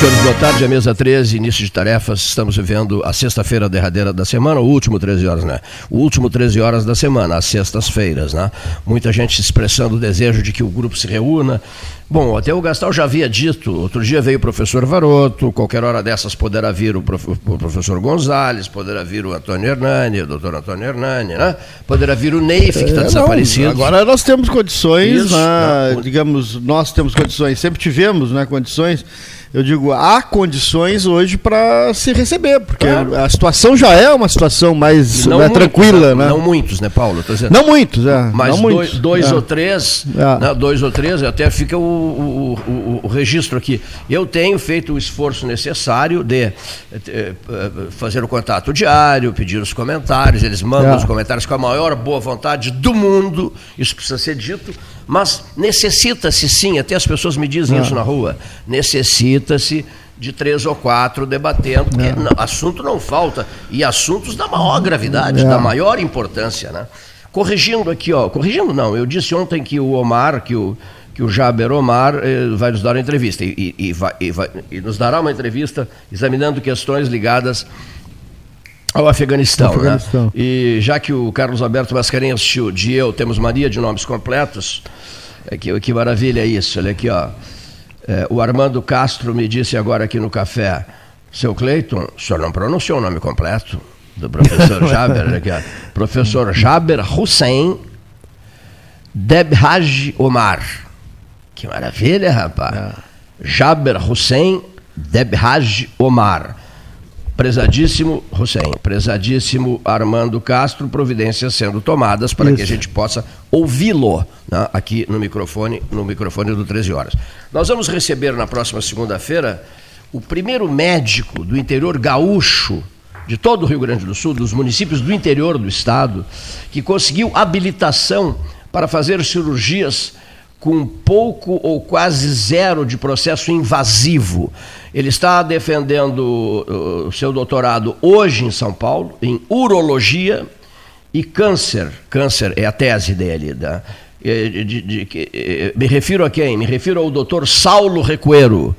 senhores, boa tarde. A mesa 13, início de tarefas. Estamos vivendo a sexta-feira derradeira da semana, o último 13 horas, né? O último 13 horas da semana, as sextas-feiras, né? Muita gente expressando o desejo de que o grupo se reúna. Bom, até o Gastal já havia dito, outro dia veio o professor Varoto, qualquer hora dessas poderá vir o, prof, o professor Gonzalez, poderá vir o Antônio Hernani, o doutor Antônio Hernani, né? Poderá vir o Neif, que está é, desaparecido. Não, agora nós temos condições, Isso, né? digamos, nós temos condições, sempre tivemos né, condições eu digo, há condições hoje para se receber, porque claro. a situação já é uma situação mais né, muitos, tranquila, né? Não muitos, né, Paulo? Não muitos, é. Mas não dois, muitos. dois é. ou três, é. né, dois ou três, até fica o, o, o, o, registro aqui. Eu tenho feito o esforço necessário de eh, eh, fazer o contato diário, pedir os comentários, eles mandam é. os comentários com a maior boa vontade do mundo, isso precisa ser dito, mas necessita-se sim, até as pessoas me dizem ah. isso na rua, necessita-se de três ou quatro debatendo, porque é. não, assunto não falta, e assuntos da maior gravidade, é. da maior importância. Né? Corrigindo aqui, ó, corrigindo não, eu disse ontem que o Omar, que o, que o Jaber Omar eh, vai nos dar uma entrevista, e, e, e, vai, vai, e nos dará uma entrevista examinando questões ligadas ao Afeganistão, Afeganistão. Né? E já que o Carlos Alberto Mascarenhas assistiu de eu, temos Maria de nomes completos, é que, que maravilha isso, olha aqui, ó. É, o Armando Castro me disse agora aqui no café, seu Cleiton, o senhor não pronunciou o nome completo do professor Jaber, aqui, ó. Professor Jaber Hussein Debhaj Omar. Que maravilha, rapaz. É. Jaber Hussein Debhaj Omar prezadíssimo Hussein, prezadíssimo Armando Castro, providências sendo tomadas para Isso. que a gente possa ouvi-lo né, aqui no microfone, no microfone do 13 horas. Nós vamos receber na próxima segunda-feira o primeiro médico do interior gaúcho de todo o Rio Grande do Sul, dos municípios do interior do estado, que conseguiu habilitação para fazer cirurgias com pouco ou quase zero de processo invasivo. Ele está defendendo o seu doutorado hoje em São Paulo, em urologia e câncer. Câncer é a tese dele. Da, de, de, de, me refiro a quem? Me refiro ao doutor Saulo Recuero.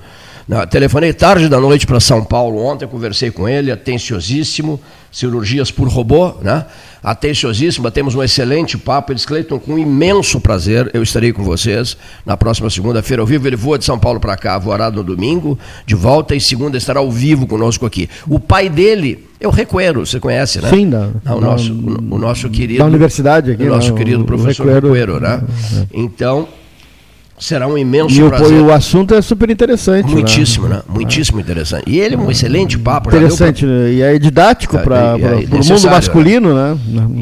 telefonei tarde da noite para São Paulo ontem, conversei com ele, atenciosíssimo, cirurgias por robô, né? Atenciosíssima, temos um excelente papo. Eles, Cleiton, com imenso prazer, eu estarei com vocês na próxima segunda-feira ao vivo. Ele voa de São Paulo para cá, voará no domingo, de volta, e segunda estará ao vivo conosco aqui. O pai dele é o Recuero, você conhece, né? Sim, da, não, o, nosso, o, o nosso querido. Da universidade aqui. O nosso não, querido professor Recuero, Recuero né? É, é. Então será um imenso e prazer. E o assunto é super interessante. Né? Muitíssimo, né? né? Muitíssimo é. interessante. E ele é um excelente papo. Interessante, pra... né? e é didático para o mundo masculino, né?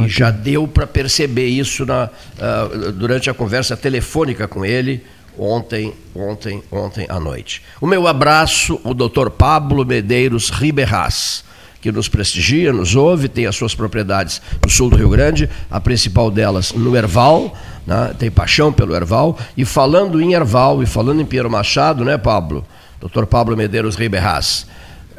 E já deu para perceber isso na, uh, durante a conversa telefônica com ele ontem, ontem, ontem à noite. O meu abraço, o doutor Pablo Medeiros Riberras que nos prestigia, nos ouve, tem as suas propriedades no sul do Rio Grande, a principal delas no Erval, né? tem paixão pelo Erval, e falando em Erval e falando em Piero Machado, né, Pablo? Dr. Pablo Medeiros Riberras,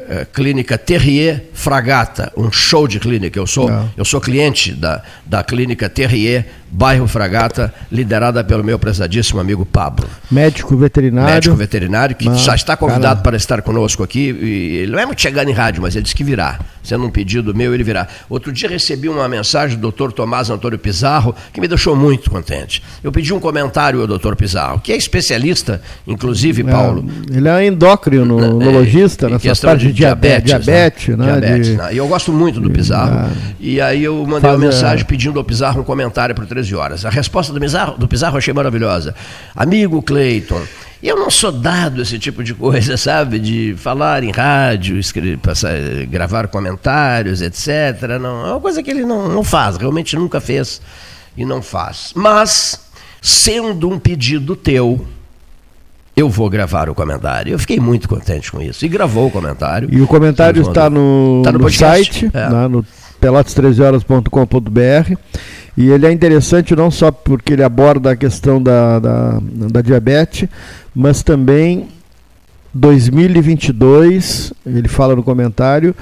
é, clínica Terrier Fragata, um show de clínica. Eu sou, é. eu sou cliente da, da clínica Terrier, bairro Fragata, liderada pelo meu prezadíssimo amigo Pablo. Médico veterinário. Médico veterinário, que já está convidado cara. para estar conosco aqui. ele não é muito chegando em rádio, mas ele disse que virá. Sendo um pedido meu, ele virá. Outro dia recebi uma mensagem do Dr. Tomás Antônio Pizarro, que me deixou muito contente. Eu pedi um comentário ao Dr. Pizarro, que é especialista, inclusive, é, Paulo. Ele é endocrinologista, é, nessa parte de diabetes. Diabetes, né? né? diabetes de... né? E eu gosto muito do Pizarro. Ah, e aí eu mandei uma mensagem pedindo ao Pizarro um comentário para 13 horas. A resposta do Pizarro, do Pizarro eu achei maravilhosa. Amigo Cleiton, eu não sou dado esse tipo de coisa, sabe? De falar em rádio, escrever, passar, gravar comentários, etc. Não, é uma coisa que ele não, não faz, realmente nunca fez e não faz. Mas, sendo um pedido teu, eu vou gravar o comentário. Eu fiquei muito contente com isso. E gravou o comentário. E o comentário está no, tá no, no site, é. né, no pelotas13horas.com.br. E ele é interessante não só porque ele aborda a questão da, da, da diabetes, mas também 2022, ele fala no comentário,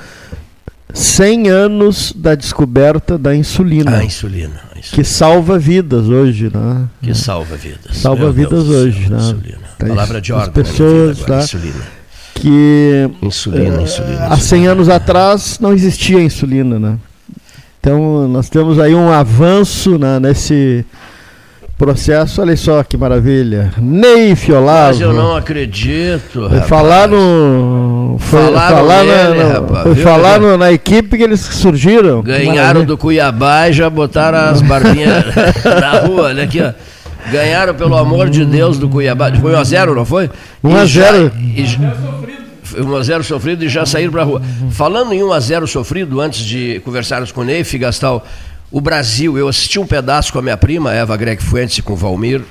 100 anos da descoberta da insulina. A insulina, a insulina. Que salva vidas hoje, né? Que salva vidas. Salva Meu vidas Deus hoje, né? Insulina. Palavra de ordem. As pessoas, tá? Insulina que insulina, insulina, há 100 anos atrás não existia insulina, né? Então nós temos aí um avanço né, nesse processo. Olha só que maravilha. Ney Fiolavo. Mas eu não acredito. Foi falar no. Foi Falaram falar, nele, na, rapaz, foi viu? falar no- na equipe que eles surgiram. Ganharam Maravilha. do Cuiabá e já botaram as barbinhas na rua, olha aqui, ó. Ganharam, pelo amor de Deus, do Cuiabá. Foi 1x0, não foi? 1 a E já- 0. e já- Foi 1x0 sofrido e já saíram pra rua. Falando em 1x0 sofrido, antes de conversarmos com o Neif, Gastal, o Brasil, eu assisti um pedaço com a minha prima, Eva Greg Fuentes, e com o Valmir,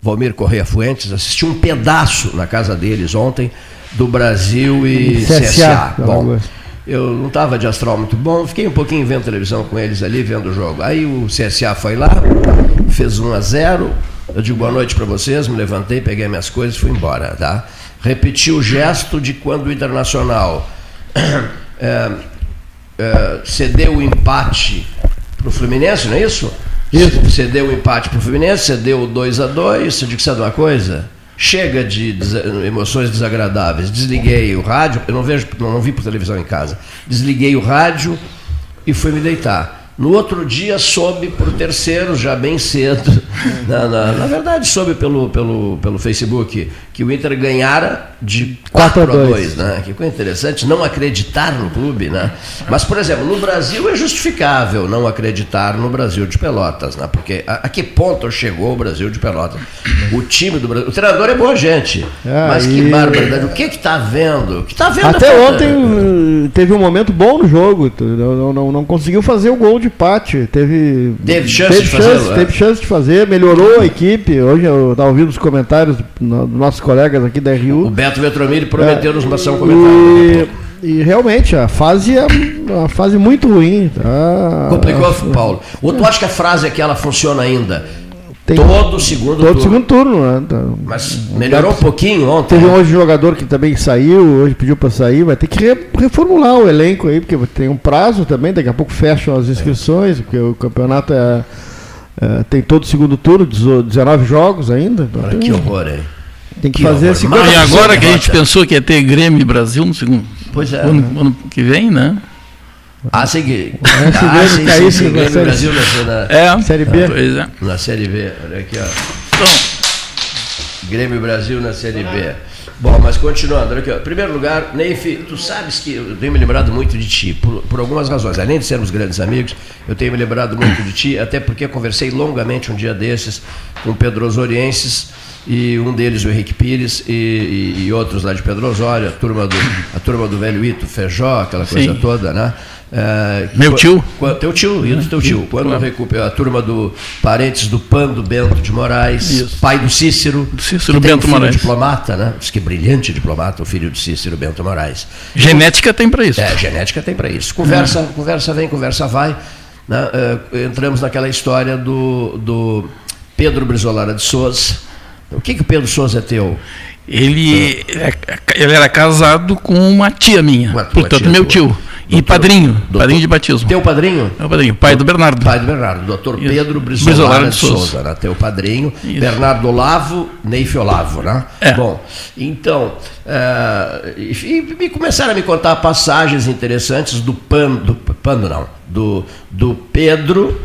Valmir Correia Fuentes, assisti um pedaço na casa deles ontem do Brasil e CSA, CSA. Bom, eu não estava de astral muito bom, fiquei um pouquinho vendo televisão com eles ali, vendo o jogo. Aí o CSA foi lá, fez 1 a 0 Eu digo boa noite para vocês, me levantei, peguei minhas coisas e fui embora, tá? Repeti o gesto de quando o Internacional é, é, cedeu o empate para o Fluminense, não é isso? Isso. Cedeu o empate para o Fluminense, cedeu o 2 a 2 Eu digo, sabe uma coisa? Chega de desa- emoções desagradáveis. Desliguei o rádio, eu não vejo, não, não vi por televisão em casa. Desliguei o rádio e fui me deitar. No outro dia soube por terceiros, já bem cedo, na, na- na verdade soube pelo, pelo, pelo Facebook, que o Inter ganhara de 4 a 4 a 2, né? Que coisa interessante, não acreditar no clube, né? Mas, por exemplo, no Brasil é justificável não acreditar no Brasil de Pelotas, né? Porque a, a que ponto chegou o Brasil de Pelotas? O time do Brasil, o treinador é boa gente, É, mas que e- barbaridade, o que que tá vendo? O que tá vendo? Até é ontem uh, teve um momento bom no jogo. Não, não- não, conseguiu fazer o gol de empate. Teve, Teve chance teve de chance, fazê-lo, é. Teve chance de fazer, melhorou a equipe. Hoje eu estava ouvindo os comentários do- dos nossos colegas aqui da O RU. Beto Vetromini prometeu nos passar um comentário. E, e realmente a fase é uma fase muito ruim. Tá? Complicou, Paulo. Ou tu acha que a frase aqui ela funciona ainda? Tem- Todo segundo Todo turno. segundo turno. Né? Tá- Mas melhorou um pouquinho ontem. Teve né? hoje um jogador que também saiu, hoje pediu para sair, vai ter que re- reformular o elenco aí, porque tem um prazo também, daqui a pouco fecham as inscrições, porque o campeonato é, é, tem todo segundo turno, 19 jogos ainda. então Olha que horror, hein? Tem que que fazer horror. 50 Ah, e agora que a gente pensou que ia ter Grêmio Brasil no segundo Pois é. ano, ano que vem, né? Ah, sim. Esse Ah, Grêmio sim, caiu, sim, sim, sim. Grêmio série- Brasil na, na, É. Série B. Pois é. na Série B. Olha aqui, ó. Então, Grêmio Brasil na Série B. Bom, mas continuando, olha aqui, ó. Em primeiro lugar, Neif, tu sabes que eu tenho me lembrado muito de ti, por, por algumas razões. Além de sermos grandes amigos, eu tenho me lembrado muito de ti, até porque conversei longamente um dia desses com Pedro Osorienses, e um deles o Henrique Pires, e, e- e outros lá de Pedro Osório, a turma do, a turma do velho Ito, Feijó, aquela coisa Sim. toda, né? É, Meu tio. qu- teu tio, Ito, teu tio. Quando Claro. recupera a turma do parentes do Pando Bento de Moraes, Isso. pai do Cícero, Do Cícero tem um Bento filho Moraes. diplomata, né? Diz que brilhante diplomata, o filho de Cícero Bento Moraes. genética tem para isso. É, genética tem para isso. Conversa, conversa vem, conversa vai. né? Eh, entramos naquela história do, do Pedro Brizolara de Souza. O que, que o Pedro Souza é teu? Ele, é- ele era casado com uma tia minha, Uma portanto, tia meu tua. tio. E Doutor- padrinho, doutor- padrinho de batismo. Teu padrinho? O padrinho, pai do Bernardo. Pai do Bernardo, doutor. Pedro Brizolara de Souza, Souza. né? teu padrinho, Isso. Bernardo Olavo, Neif Olavo, né? É. Bom, então, eh, e, e começaram a me contar passagens interessantes do Pando, do Pando não, do, do Pedro,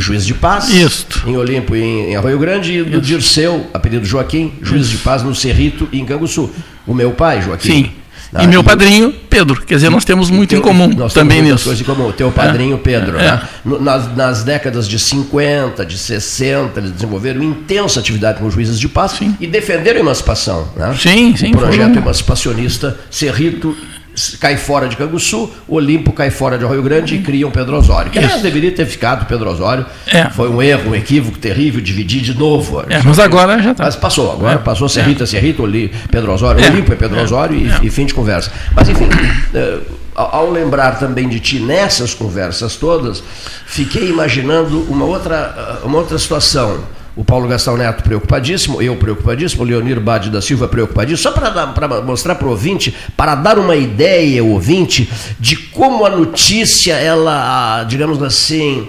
juiz de paz, Isto. em Olimpo e em, em Arroio Grande, e do Dirceu, apelido Joaquim, juiz de paz no Cerrito e em Canguçu. O meu pai, Joaquim. Sim. né? E meu padrinho, Pedro. Quer dizer, nós temos muito em Teu- comum nós também temos nisso. coisas em comum. O teu padrinho Pedro, É. né? Nas, nas décadas de 50, de 60, eles desenvolveram intensa atividade com juízes de paz Sim. e defenderam a emancipação. Né? Sim, sim, O projeto foram- emancipacionista, Cerrito s- cai fora de Canguçu, Olimpo cai fora de Arroio Grande e criam Pedro Osório. Que aliás, deveria ter ficado Pedro Osório. É. Foi um erro, um equívoco terrível, dividir de novo. É, mas agora já está. Mas passou, agora É. passou Serrita, Serrita, Oli, Pedro Osório, É. Olimpo é Pedro Osório e, e fim de conversa. Mas enfim, eh, ao lembrar também de ti nessas conversas todas, fiquei imaginando uma outra, ah, uma outra situação. O Paulo Gastão Neto preocupadíssimo, eu preocupadíssimo, o Leonir Bade da Silva preocupadíssimo, só para mostrar para o ouvinte, para dar uma ideia ouvinte de como a notícia, ela, digamos assim,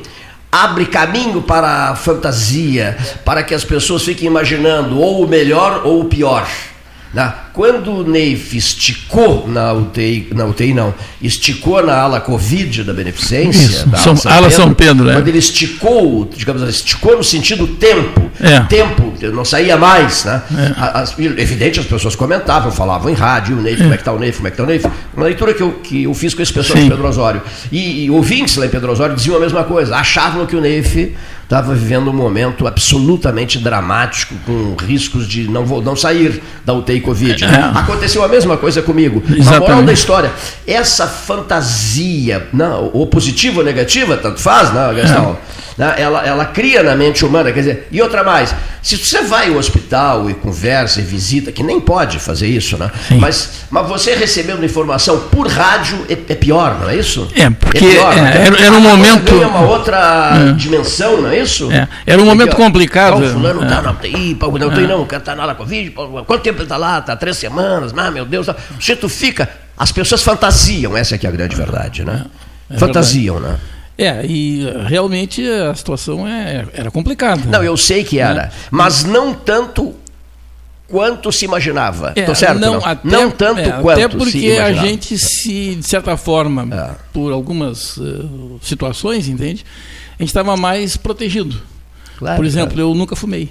abre caminho para a fantasia, para que as pessoas fiquem imaginando ou o melhor ou o pior. Né? Quando o Neif esticou na UTI, na UTI não, esticou na ala Covid da Beneficência, Isso, da São, ala São Pedro, né? Quando ele esticou, digamos assim, esticou no sentido tempo, É. tempo, não saía mais, né? As- evidente, as pessoas comentavam, falavam em rádio, o Neif, como é que está o Neif, como é que está o Neif. Uma leitura que eu, que eu fiz com esse pessoal Sim. de Pedro Osório. E, e ouvintes lá em Pedro Osório diziam a mesma coisa, achavam que o Neif estava vivendo um momento absolutamente dramático, com riscos de não, não sair da UTI Covid. É. Aconteceu a mesma coisa comigo. A Exatamente. moral da história, essa fantasia, não, ou positiva ou negativa, tanto faz, né, Gastão? Né, Ela, ela cria na mente humana, quer dizer, e outra mais, se você vai ao hospital e conversa e visita, que nem pode fazer isso, né? Sim. Mas, mas você recebendo informação por rádio é, é pior, não é isso? É, porque, pior, é, né? era- era um A coisa momento- ganha uma outra dimensão, não é isso? É, era um momento ó, complicado. ó, O fulano É. tá na UTI, na UTI não, o cara tá na Covid, quanto tempo ele tá lá? Tá três semanas, ah, meu Deus. O sujeito fica. As pessoas fantasiam, essa é que é a grande verdade, né? É fantasiam, né? É, e eh, realmente a situação é, era complicada. Não, eu sei que era, mas não tanto quanto se imaginava. É, Tô certo? Não, até, não tanto é, quanto Até porque a gente se, de certa forma, É. por algumas eh, situações, entende? A gente estava mais protegido. Claro, por exemplo, claro. eu nunca fumei.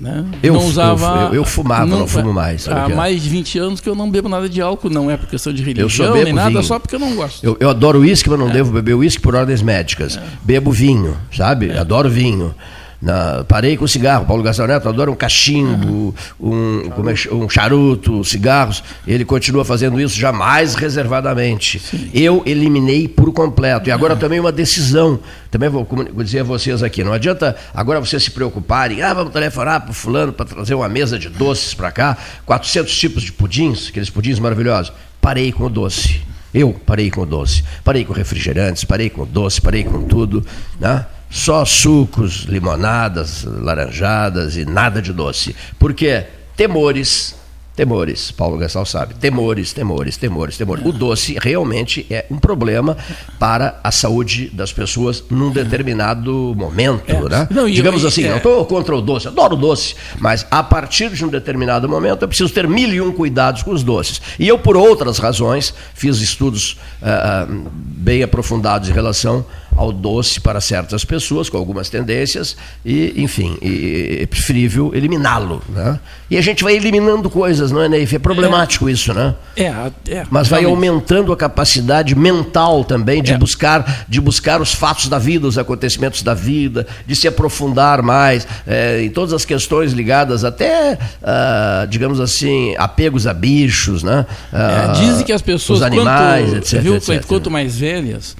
Né? Eu não usava. eu- eu fumava, não fumo mais, Há que é? mais de 20 anos que eu não bebo nada de álcool, não é por questão de religião nem nada, vinho. só porque eu não gosto. Eu, eu adoro uísque, mas não É. devo beber uísque por ordens médicas. Bebo vinho, sabe? Adoro vinho. Na- parei com cigarro. Paulo Gastão Neto adora um cachimbo, um, é chama? um charuto, cigarros. Ele continua fazendo isso jamais reservadamente. Eu eliminei por completo. E agora tomei uma decisão. Também vou, vou dizer a vocês aqui. Não adianta agora vocês se preocuparem. Ah, vamos telefonar para o fulano para trazer uma mesa de doces para cá. 400 tipos de pudins, aqueles pudins maravilhosos. Parei com o doce. Eu parei com o doce, parei com refrigerantes, parei com o doce, parei com tudo, né? Só sucos, limonadas, laranjadas e nada de doce. Por quê? Temores, temores, Paulo Gastal sabe, temores, temores, temores, temores. O doce realmente é um problema para a saúde das pessoas num determinado momento, É. né? Não, Digamos e- assim, é. não estou contra o doce, adoro doce, mas a partir de um determinado momento eu preciso ter mil e um cuidados com os doces. E eu, por outras razões, fiz estudos ah, bem aprofundados em relação ao doce para certas pessoas, com algumas tendências, e, enfim, e é preferível eliminá-lo. Né? E a gente vai eliminando coisas, não é, Neif? É problemático isso, né? É, é, Mas vai realmente. aumentando a capacidade mental também de É. buscar de buscar os fatos da vida, os acontecimentos da vida, de se aprofundar mais eh, em todas as questões ligadas até, ah, digamos assim, apegos a bichos, né? É, Ah, dizem que as pessoas, os animais, quanto, etc, viu, etc. quanto mais velhas,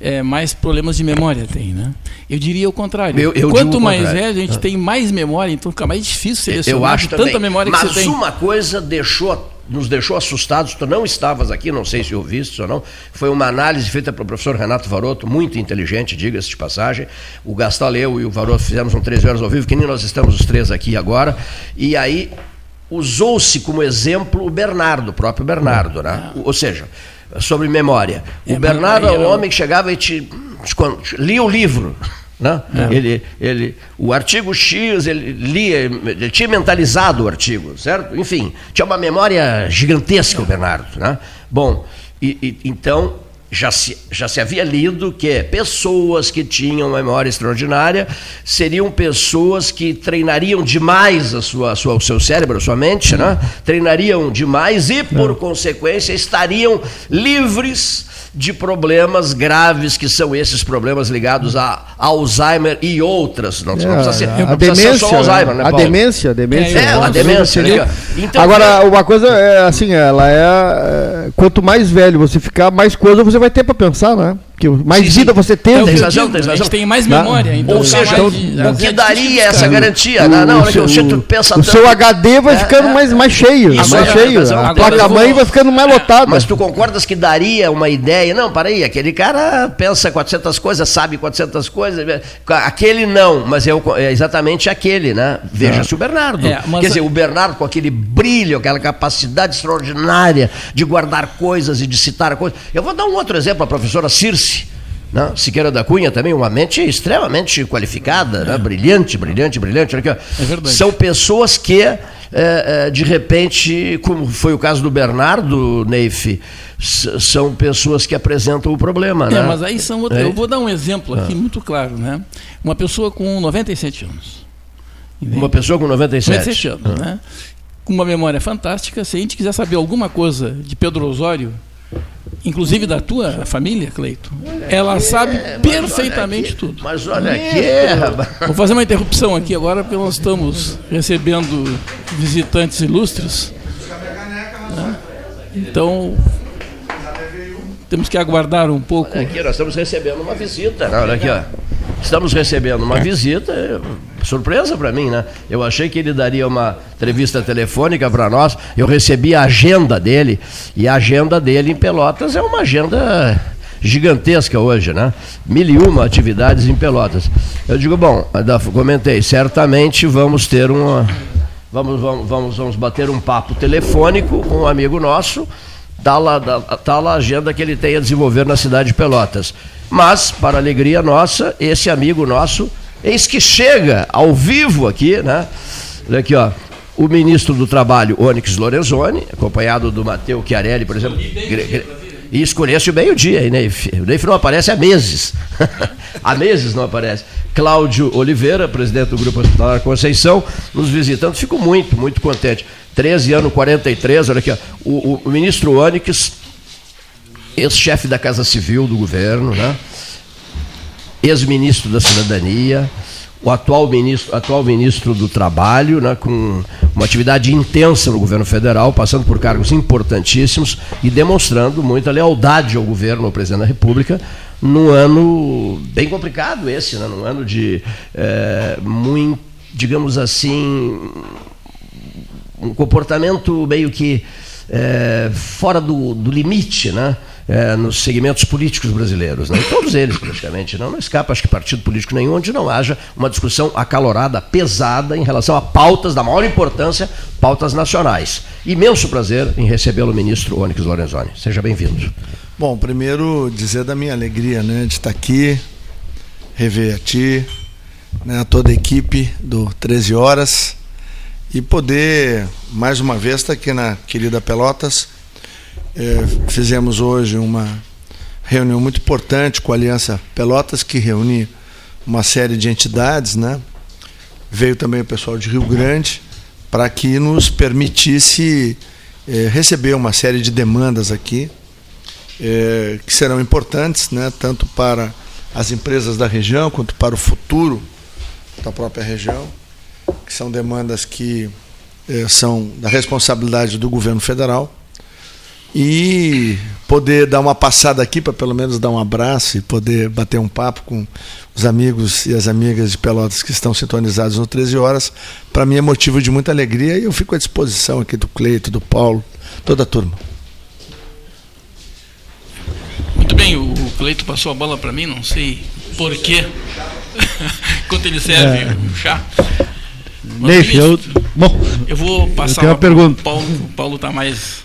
é, mais problemas de memória tem, né? Eu diria o contrário. Eu- eu quanto mais contrário. velho, a gente tem mais memória, então fica mais difícil selecionar Eu acho de também. tanta memória Mas que você tem. uma coisa deixou nos deixou assustados, tu não estavas aqui, não sei se ouviste ou não, foi uma análise feita pelo professor Renato Varoto, muito inteligente, diga-se de passagem. O Gastal, eu e o Varoto fizemos um 13 horas ao vivo, que nem nós estamos os três aqui agora, e aí usou-se como exemplo o Bernardo, o próprio Bernardo, né? Ou seja, sobre memória. O É, mas Bernardo aí é um era- homem que chegava e te, te lia o livro. Né? Ele, ele, o artigo X, ele lia, ele tinha mentalizado o artigo, certo? Enfim, tinha uma memória gigantesca o Bernardo. Né? Bom, e, e- então já se, já se havia lido que pessoas que tinham memória extraordinária seriam pessoas que treinariam demais a sua, a sua, o seu cérebro, a sua mente, né? treinariam demais e, por consequência, estariam livres de problemas graves que são esses problemas ligados a Alzheimer e outras. Não, não precisa ser, É, não a precisa ser demência, só Alzheimer, né, a Paulo? demência, a demência. É, a uma demência. seria- né? Então, Agora, uma coisa é assim, ela é, é, Quanto mais velho você ficar, mais coisa você vai ter para pensar, né? Porque mais Sim, sim. vida você tem. É Tem que eu razão, tem a razão. gente tem mais Né? memória. Então Ou seja, mais de- o que é daria essa garantia? Não, não, olha que o pensa o tanto. seu HD vai É, ficando é, mais, mais cheio, Isso mais é, cheio. A agora placa eu mãe vou- vai ficando mais lotada. Mas tu concordas que daria uma ideia? Não, para aí, aquele cara pensa 400 coisas, sabe 400 coisas. Aquele não, mas é, o- é exatamente aquele, né? Veja-se o Bernardo. É, mas Quer dizer, a- o Bernardo com aquele brilho, aquela capacidade extraordinária de guardar coisas e de citar coisas. Eu vou dar um outro exemplo, a professora Circe. Né? Siqueira da Cunha também, uma mente extremamente qualificada, né? brilhante, brilhante, brilhante. Olha aqui. É. São pessoas que é, é, de repente, como foi o caso do Bernardo, Neif, são pessoas que apresentam o problema, é, né? mas aí são outras. Eu vou dar um exemplo aqui ah. muito claro, né? Uma pessoa com 97 anos. Uma pessoa com 97, 97 anos, ah. né? Com uma memória fantástica. Se a gente quiser saber alguma coisa de Pedro Osório, inclusive da tua família, Cleito, ela sabe é, perfeitamente aqui, tudo. Mas olha aqui, é, Vou fazer uma interrupção aqui agora, porque nós estamos recebendo visitantes ilustres. Né? Então, temos que aguardar um pouco. Olha aqui, nós estamos recebendo uma visita. Olha aqui, ó. Estamos recebendo uma visita, surpresa para mim, né? Eu achei que ele daria uma entrevista telefônica para nós. Eu recebi a agenda dele e a agenda dele em Pelotas é uma agenda gigantesca hoje, né? Mil e uma atividades em Pelotas. Eu digo, bom, comentei, certamente vamos ter uma. Vamos, vamos, vamos, bater um papo telefônico com um amigo nosso tal tá tal tá a agenda que ele tem a desenvolver na cidade de Pelotas. Mas, para alegria nossa, esse amigo nosso, eis que chega ao vivo aqui, né? Olha aqui, ó. O ministro do Trabalho, Onyx Lorenzoni, acompanhado do Matteo Chiarelli, por exemplo. E escolhesse o meio-dia, aí, Neif. O Neif não aparece há meses. há meses não aparece. Cláudio Oliveira, presidente do Grupo Hospitalar Conceição, nos visitando. Fico muito, muito contente. 13 anos 43, olha aqui, ó, o, o, ministro Onyx, ex-chefe da Casa Civil do governo, né? ex-ministro da Cidadania, o atual ministro, atual ministro do Trabalho, né, com uma atividade intensa no governo federal, passando por cargos importantíssimos e demonstrando muita lealdade ao governo, ao presidente da República, num ano bem complicado esse, né, num ano de é, muito, digamos assim, um comportamento meio que é, fora do, do, limite, né? É, nos segmentos políticos brasileiros, né? todos eles praticamente, não, não escapa acho que partido político nenhum onde não haja uma discussão acalorada, pesada em relação a pautas da maior importância, pautas nacionais. Imenso prazer em recebê-lo, ministro Onyx Lorenzoni. Seja bem-vindo. Bom, primeiro dizer da minha alegria né, de estar aqui, rever a ti, né, a toda a equipe do 13 Horas e poder, mais uma vez, estar aqui na querida Pelotas. É, fizemos hoje uma reunião muito importante com a Aliança Pelotas, que reúne uma série de entidades, né? Veio também o pessoal de Rio Grande, para que nos permitisse é, receber uma série de demandas aqui, é, que serão importantes, né? tanto para as empresas da região, quanto para o futuro da própria região que são demandas que eh, são da responsabilidade do governo federal, e poder dar uma passada aqui para pelo menos dar um abraço e poder bater um papo com os amigos e as amigas de Pelotas que estão sintonizados no 13 horas, para mim é motivo de muita alegria e eu fico à disposição aqui do Cleito, do Paulo, toda a turma. Muito bem, o Cleito passou a bola para mim, não sei por quê. Enquanto ele serve é. o chá. Neif, eu. Bom, eu vou passar. Eu tenho uma pergunta. O Paulo, o Paulo está mais.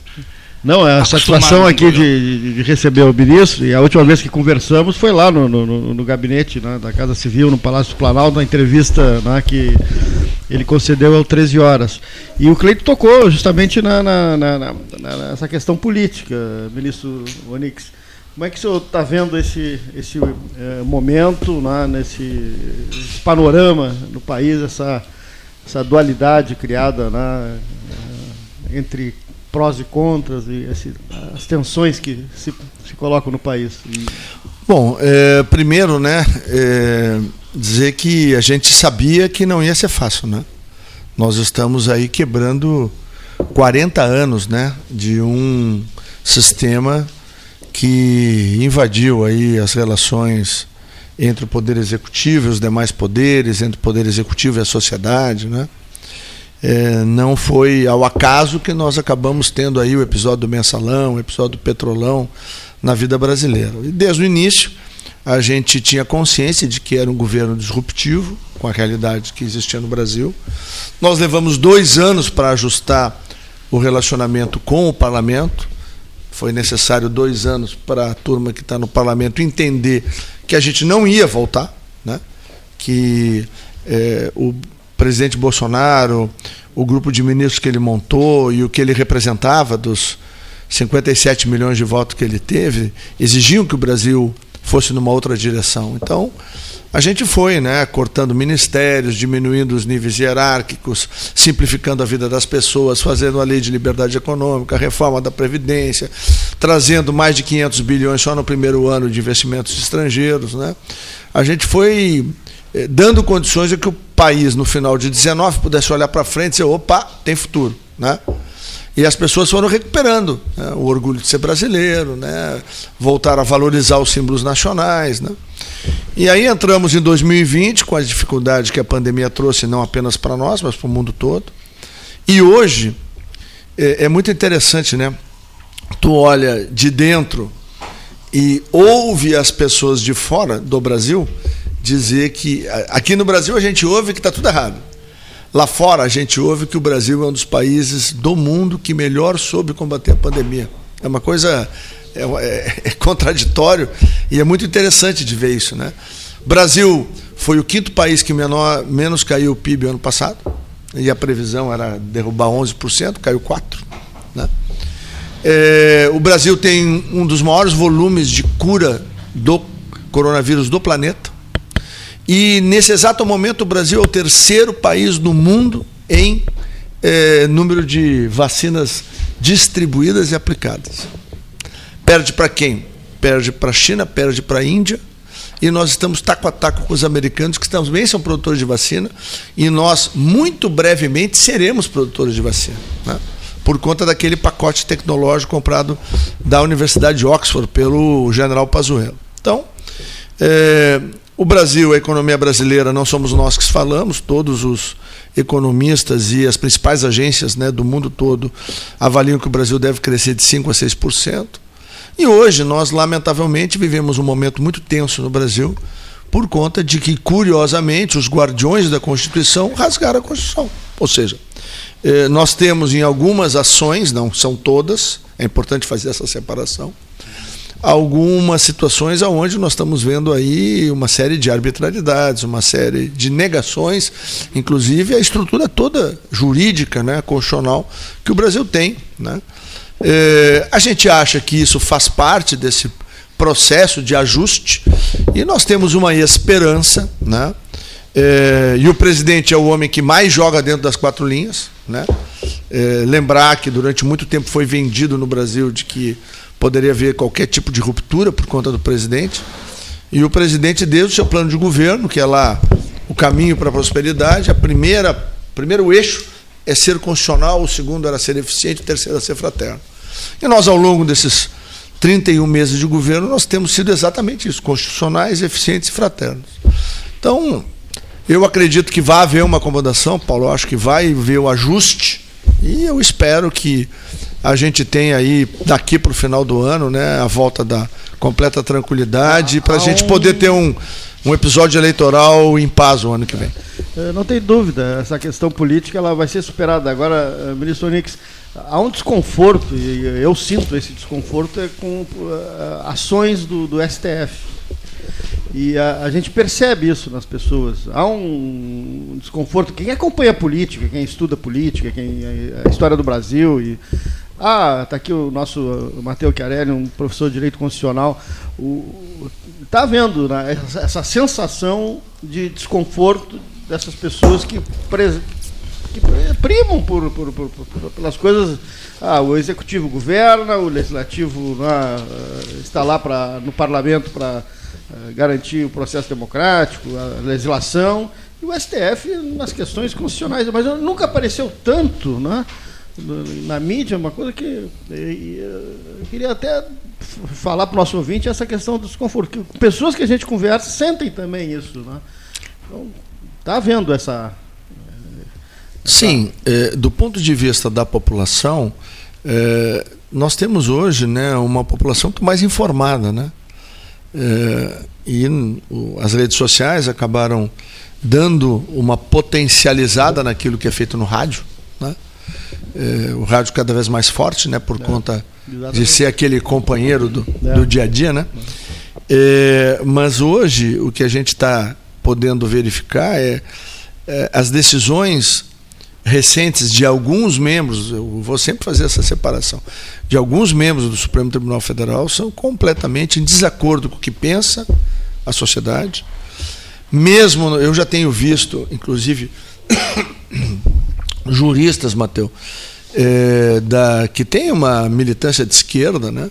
Não, é a satisfação aqui de, de, receber o ministro, e a última vez que conversamos foi lá no, no, no gabinete né, da Casa Civil, no Palácio do Planalto, na entrevista né, que ele concedeu ao 13 horas. E o Cleito tocou justamente na, na, na, nessa questão política, ministro Onix. Como é que o senhor está vendo esse, esse é, momento, né, nesse esse panorama no país, essa essa dualidade criada né, entre prós e contras e esse, as tensões que se, se colocam no país. Bom, é, primeiro, né, é, dizer que a gente sabia que não ia ser fácil, né? Nós estamos aí quebrando 40 anos, né, de um sistema que invadiu aí as relações entre o poder executivo e os demais poderes, entre o poder executivo e a sociedade, né? É, não foi ao acaso que nós acabamos tendo aí o episódio do mensalão, o episódio do petrolão na vida brasileira. E desde o início a gente tinha consciência de que era um governo disruptivo com a realidade que existia no Brasil. Nós levamos dois anos para ajustar o relacionamento com o parlamento. Foi necessário dois anos para a turma que está no parlamento entender que a gente não ia voltar, né? que é, o presidente Bolsonaro, o grupo de ministros que ele montou e o que ele representava dos 57 milhões de votos que ele teve, exigiam que o Brasil fosse numa outra direção. Então, a gente foi, né, cortando ministérios, diminuindo os níveis hierárquicos, simplificando a vida das pessoas, fazendo a lei de liberdade econômica, reforma da previdência, trazendo mais de 500 bilhões só no primeiro ano de investimentos estrangeiros, né? A gente foi dando condições de que o país no final de 19 pudesse olhar para frente e dizer, opa, tem futuro, né? E as pessoas foram recuperando né, o orgulho de ser brasileiro, né, voltaram a valorizar os símbolos nacionais. Né. E aí entramos em 2020 com as dificuldades que a pandemia trouxe, não apenas para nós, mas para o mundo todo. E hoje é, é muito interessante, né? Tu olha de dentro e ouve as pessoas de fora do Brasil dizer que aqui no Brasil a gente ouve que está tudo errado. Lá fora, a gente ouve que o Brasil é um dos países do mundo que melhor soube combater a pandemia. É uma coisa é, é, é contraditório e é muito interessante de ver isso. Né? Brasil foi o quinto país que menor, menos caiu o PIB ano passado, e a previsão era derrubar 11%, caiu 4%. Né? É, o Brasil tem um dos maiores volumes de cura do coronavírus do planeta. E nesse exato momento o Brasil é o terceiro país do mundo em é, número de vacinas distribuídas e aplicadas. Perde para quem? Perde para a China, perde para a Índia. E nós estamos taco a taco com os americanos, que também são produtores de vacina. E nós, muito brevemente, seremos produtores de vacina. Né? Por conta daquele pacote tecnológico comprado da Universidade de Oxford pelo general Pazuello. Então, é, o Brasil, a economia brasileira, não somos nós que falamos, todos os economistas e as principais agências né, do mundo todo avaliam que o Brasil deve crescer de 5% a 6%. E hoje nós, lamentavelmente, vivemos um momento muito tenso no Brasil por conta de que, curiosamente, os guardiões da Constituição rasgaram a Constituição. Ou seja, eh, nós temos em algumas ações, não são todas, é importante fazer essa separação, algumas situações aonde nós estamos vendo aí uma série de arbitrariedades, uma série de negações, inclusive a estrutura toda jurídica, né, constitucional que o Brasil tem, né? É, a gente acha que isso faz parte desse processo de ajuste e nós temos uma esperança, né? É, e o presidente é o homem que mais joga dentro das quatro linhas, né? É, lembrar que durante muito tempo foi vendido no Brasil de que poderia haver qualquer tipo de ruptura por conta do presidente. E o presidente, desde o seu plano de governo, que é lá o caminho para a prosperidade, a primeira primeiro eixo é ser constitucional, o segundo era ser eficiente, o terceiro era ser fraterno. E nós, ao longo desses 31 meses de governo, nós temos sido exatamente isso, constitucionais, eficientes e fraternos. Então, eu acredito que vai haver uma acomodação, Paulo, acho que vai haver o ajuste, e eu espero que a gente tem aí daqui para o final do ano, né, a volta da completa tranquilidade para a gente poder ter um, um episódio eleitoral em paz o ano que vem. É, não tem dúvida, essa questão política ela vai ser superada. Agora, eh, ministro Onix, há um desconforto, e eu sinto esse desconforto, é com uh, ações do, do STF. E a, a, gente percebe isso nas pessoas. Há um desconforto. Quem acompanha política, quem estuda política, quem a história do Brasil e ah, está aqui o nosso Matheus Chiarelli, um professor de direito constitucional. Está vendo né, essa, essa, sensação de desconforto dessas pessoas que, pre, que primam por, por, por, pelas coisas. Ah, o executivo governa, o legislativo né, está lá pra, no parlamento para eh, garantir o processo democrático, a legislação, e o STF nas questões constitucionais. Mas nunca apareceu tanto, né? Na mídia, uma coisa que eu queria até falar para o nosso ouvinte essa questão do desconforto. pessoas que a gente conversa sentem também isso. Né? Então, está havendo essa. Sim, é, do ponto de vista da população, é, nós temos hoje né, uma população mais informada. Né? É, e as redes sociais acabaram dando uma potencializada naquilo que é feito no rádio. Né? É, o rádio cada vez mais forte, né, por é, conta exatamente. de ser aquele companheiro do, é. do dia a dia, né? É, mas hoje o que a gente está podendo verificar é, é, as decisões recentes de alguns membros, eu vou sempre fazer essa separação, de alguns membros do Supremo Tribunal Federal são completamente em desacordo com o que pensa a sociedade. Mesmo eu já tenho visto, inclusive, juristas, Mateus, é, da, que tem uma militância de esquerda, né?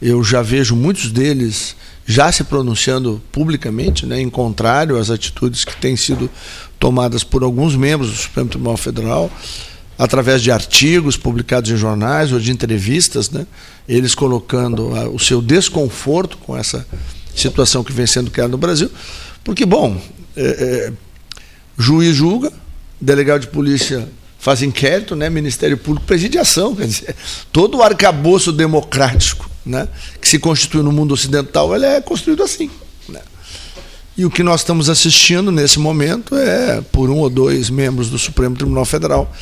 Eu já vejo muitos deles já se pronunciando publicamente, né, em contrário às atitudes que têm sido tomadas por alguns membros do Supremo Tribunal Federal, através de artigos publicados em jornais ou de entrevistas, né, eles colocando o seu desconforto com essa situação que vem sendo criada no Brasil, porque, bom, é, é, juiz julga, delegado de polícia faz inquérito, né, Ministério Público presidiação, quer dizer, todo o arcabouço democrático né, que se constitui no mundo ocidental, ele é construído assim. Né? E o que nós estamos assistindo nesse momento é, por um ou dois membros do Supremo Tribunal Federal,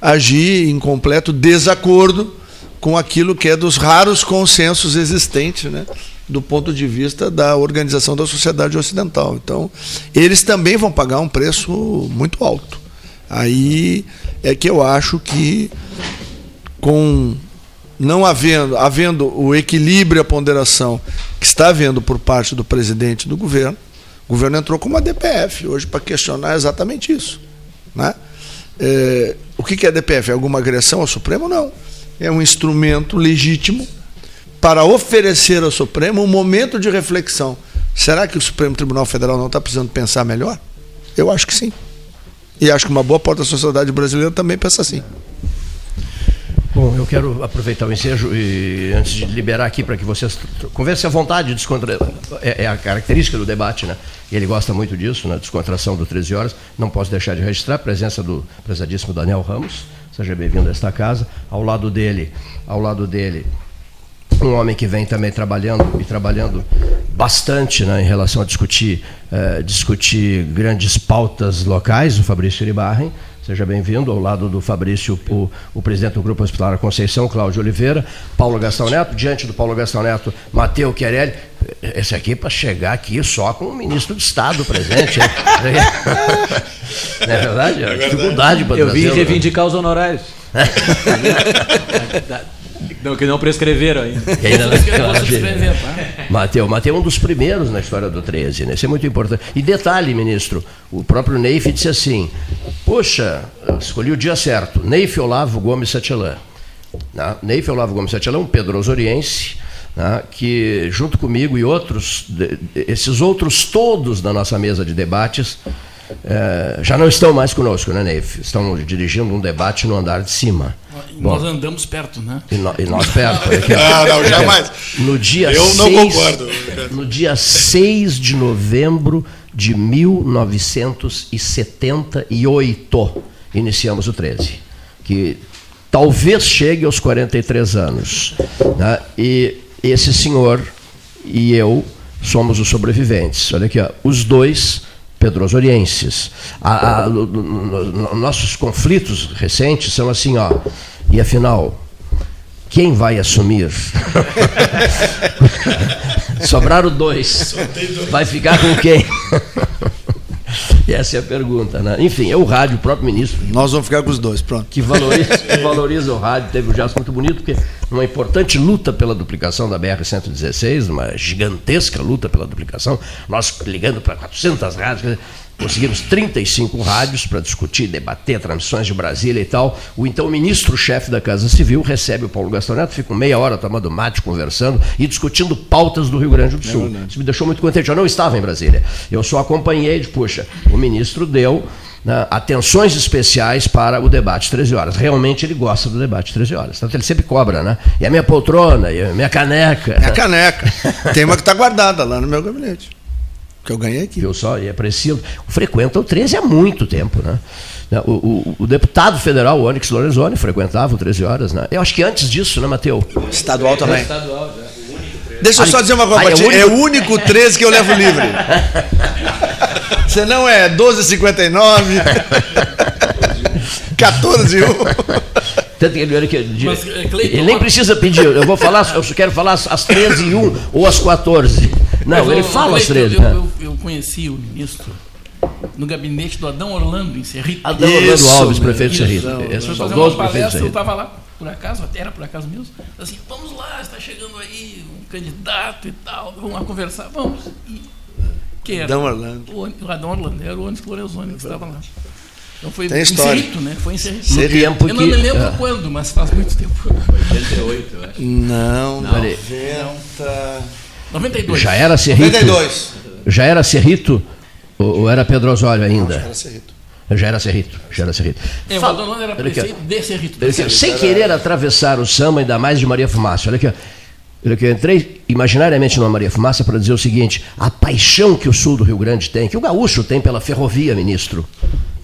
agir em completo desacordo com aquilo que é dos raros consensos existentes, né, do ponto de vista da organização da sociedade ocidental. Então, eles também vão pagar um preço muito alto. Aí é que eu acho que com não havendo, havendo o equilíbrio e a ponderação que está havendo por parte do presidente do governo, o governo entrou com uma DPF hoje para questionar exatamente isso. Né? É, o que é DPF? É alguma agressão ao Supremo? Não. É um instrumento legítimo para oferecer ao Supremo um momento de reflexão. Será que o Supremo Tribunal Federal não está precisando pensar melhor? Eu acho que sim. E acho que uma boa parte da sociedade brasileira também pensa assim. Bom, eu quero aproveitar o ensejo e antes de liberar aqui para que vocês conversem à vontade, descontra... é, é, a característica do debate, né? Ele gosta muito disso, né? Descontração do 13 horas. Não posso deixar de registrar a presença do prezadíssimo Daniel Ramos. Seja bem-vindo a esta casa. Ao lado dele, ao lado dele, um homem que vem também trabalhando e trabalhando bastante né, em relação a discutir, eh, discutir grandes pautas locais, o Fabrício Iribarren. Seja bem-vindo ao lado do Fabrício, o, o, presidente do Grupo Hospitalar Conceição, Cláudio Oliveira, Paulo Gastão Neto, diante do Paulo Gastão Neto, Matheus Chiarelli. Esse aqui para chegar aqui só com o ministro de Estado presente. Não é verdade? É, é dificuldade para Eu vim reivindicar os honorários. Não, que não prescreveram ainda. Que ainda não prescreveram. Mateu, Mateu é um dos primeiros na história do 13, né? Isso é muito importante. E detalhe, ministro, o próprio Neif disse assim: Poxa, escolhi o dia certo. Neif Olavo Gomes Satielã. Né? Neif Olavo Gomes Satielã, um pedrosoriense, né? que junto comigo e outros, esses outros todos da nossa mesa de debates, é, já não estão mais conosco, né, Neif? Estão dirigindo um debate no andar de cima. E Bom, nós andamos perto, né? E, no, e nós perto. É ah, não, jamais. No dia Eu não concordo. No dia 6 de novembro de 1978, iniciamos o 13. Que talvez chegue aos 43 anos. Né? E esse senhor e eu somos os sobreviventes. Olha aqui, ó, os dois pedrosorienses. A, a, no, no, nossos conflitos recentes são assim, ó. E afinal, quem vai assumir? Sobraram dois. Vai ficar com quem? Essa é a pergunta, né? Enfim, é o rádio, o próprio ministro. Nós vamos ficar com os dois, pronto. Que valoriza, que valoriza o rádio, teve um gesto muito bonito, porque numa importante luta pela duplicação da BR-116, uma gigantesca luta pela duplicação, nós ligando para 400 rádios, Conseguimos 35 rádios para discutir, debater transmissões de Brasília e tal. O então ministro-chefe da Casa Civil recebe o Paulo Gastão Neto, fica meia hora tomando mate, conversando e discutindo pautas do Rio Grande do Sul. É Isso me deixou muito contente. Eu não estava em Brasília. Eu só acompanhei de, puxa, o ministro deu né, atenções especiais para o debate 13 horas. Realmente ele gosta do debate 13 horas. Tanto ele sempre cobra, né? E a minha poltrona, e a minha caneca. Minha caneca. Tem uma que está guardada lá no meu gabinete que eu ganhei aqui. Viu só? E é preciso. Frequenta o 13 há muito tempo, né? O, o, o, deputado federal, o Onyx Lorenzoni, frequentava o 13 horas, né? Eu acho que antes disso, né, Mateus? Estadual também. É, estadual, já. Deixa eu só dizer uma coisa pra ti. É, é o único 13 que eu levo livre. Você não é 12,59, 14 Tanto que ele, que, de, Mas, é, Cleiton, ele nem precisa pedir, eu vou falar, eu quero falar às 13 e 1 ou às 14. Não, ele fala às 13. Eu, né? eu, eu, conheci o ministro no gabinete do Adão Orlando, em Serrito. Adão Orlando Alves, prefeito de Serrito. Esse uma palestra, eu estava lá, por acaso, até era por acaso mesmo. Assim, vamos lá, está chegando aí um candidato e tal, vamos lá conversar, vamos. E, que era? Adão Orlando. O, o Adão Orlando, era o Onyx Lorenzoni que estava lá. Então foi Tem história. Cerrito, né? Foi em. No tempo eu não me lembro é. quando, mas faz muito tempo. 88, eu acho. Não, não. 90... 92. Já era Cerrito? 92. Já era Cerrito ou, ou era Pedro Osório ainda? Não, já era Cerrito. Já era Cerrito, já era Cerrito. É, Fala, o era prefeito de Cerrito. Aqui, sem querer atravessar o samba, ainda mais de Maria Fumaça. Olha aqui, Olha aqui, eu entrei imaginariamente numa Maria Fumaça para dizer o seguinte: a paixão que o sul do Rio Grande tem, que o gaúcho tem pela ferrovia, ministro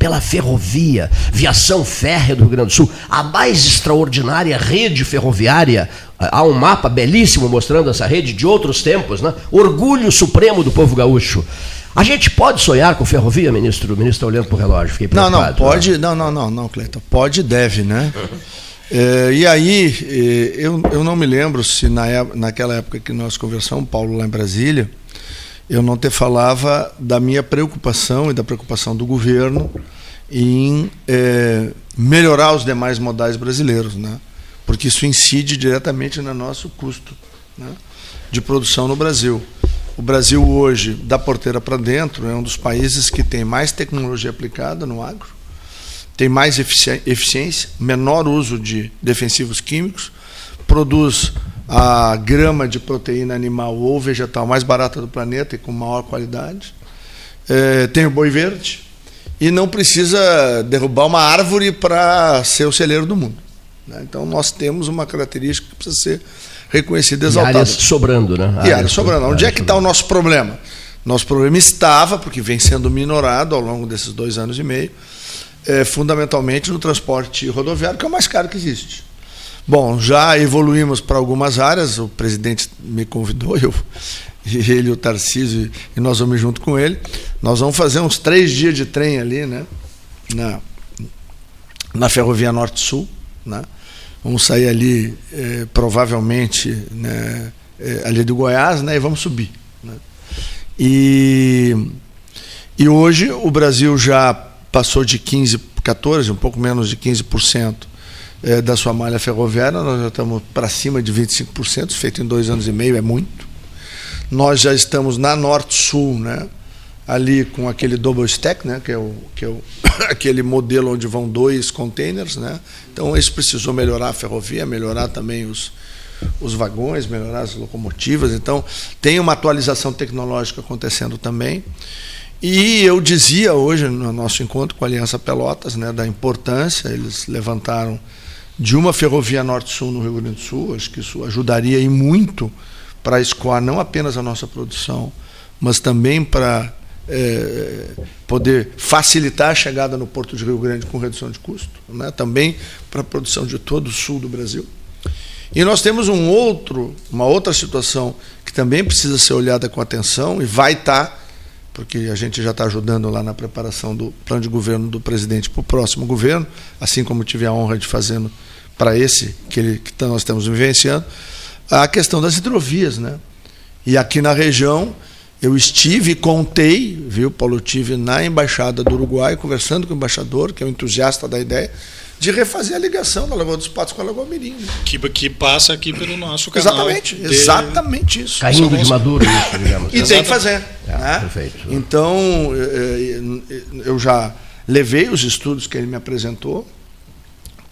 pela ferrovia, viação férrea do Rio Grande do Sul, a mais extraordinária rede ferroviária. Há um mapa belíssimo mostrando essa rede de outros tempos, né? Orgulho supremo do povo gaúcho. A gente pode sonhar com ferrovia, ministro? O ministro está olhando para o relógio, fiquei preocupado. Não, não, pode, né? não, não, não, não, Cleiton. Pode e deve, né? É, e aí, é, eu, eu não me lembro se na, naquela época que nós conversamos, Paulo, lá em Brasília, eu não te falava da minha preocupação e da preocupação do governo em é, melhorar os demais modais brasileiros, né? porque isso incide diretamente no nosso custo né? de produção no Brasil. O Brasil hoje, da porteira para dentro, é um dos países que tem mais tecnologia aplicada no agro, tem mais eficiência, menor uso de defensivos químicos, produz a grama de proteína animal ou vegetal mais barata do planeta e com maior qualidade. É, tem o boi verde e não precisa derrubar uma árvore para ser o celeiro do mundo. Né? Então nós temos uma característica que precisa ser reconhecida e exaltada. E áreas sobrando, né? E áreas sobrando. Onde é que está o nosso problema? Nosso problema estava, porque vem sendo minorado ao longo desses dois anos e meio, é, fundamentalmente no transporte rodoviário, que é o mais caro que existe. Bom, já evoluímos para algumas áreas, o presidente me convidou, eu, ele, o Tarcísio, e nós vamos junto com ele. Nós vamos fazer uns três dias de trem ali, né? Na, na Ferrovia Norte-Sul, né? Vamos sair ali, eh, provavelmente, né, eh, ali do Goiás, né? E vamos subir. Né? E, e hoje o Brasil já passou de 15, 14, um pouco menos de 15% é, da sua malha ferroviária, nós já estamos para cima de 25%, feito em dois anos e meio, é muito. Nós já estamos na Norte-Sul, né? ali com aquele double stack, né? que é, o, que é o, aquele modelo onde vão dois containers. Né? Então, isso precisou melhorar a ferrovia, melhorar também os, os vagões, melhorar as locomotivas. Então, tem uma atualização tecnológica acontecendo também. E eu dizia hoje, no nosso encontro com a Aliança Pelotas, né, da importância, eles levantaram de uma ferrovia norte-sul no Rio Grande do Sul. Acho que isso ajudaria e muito para escoar não apenas a nossa produção, mas também para é, poder facilitar a chegada no Porto de Rio Grande com redução de custo, né? também para a produção de todo o sul do Brasil. E nós temos um outro, uma outra situação que também precisa ser olhada com atenção e vai estar, tá, porque a gente já está ajudando lá na preparação do plano de governo do presidente para o próximo governo, assim como tive a honra de fazer para esse que, ele, que nós estamos vivenciando, a questão das hidrovias. Né? E aqui na região, eu estive contei, viu, Paulo, tive na Embaixada do Uruguai, conversando com o embaixador, que é um entusiasta da ideia, de refazer a ligação da Lagoa dos Patos com a Lagoa Mirim. Né? Que, que passa aqui pelo nosso canal. Exatamente, de... exatamente isso. Caindo de maduro isso, digamos. E tem que fazer. É, né? Perfeito. Então, eh, eh, eu já levei os estudos que ele me apresentou,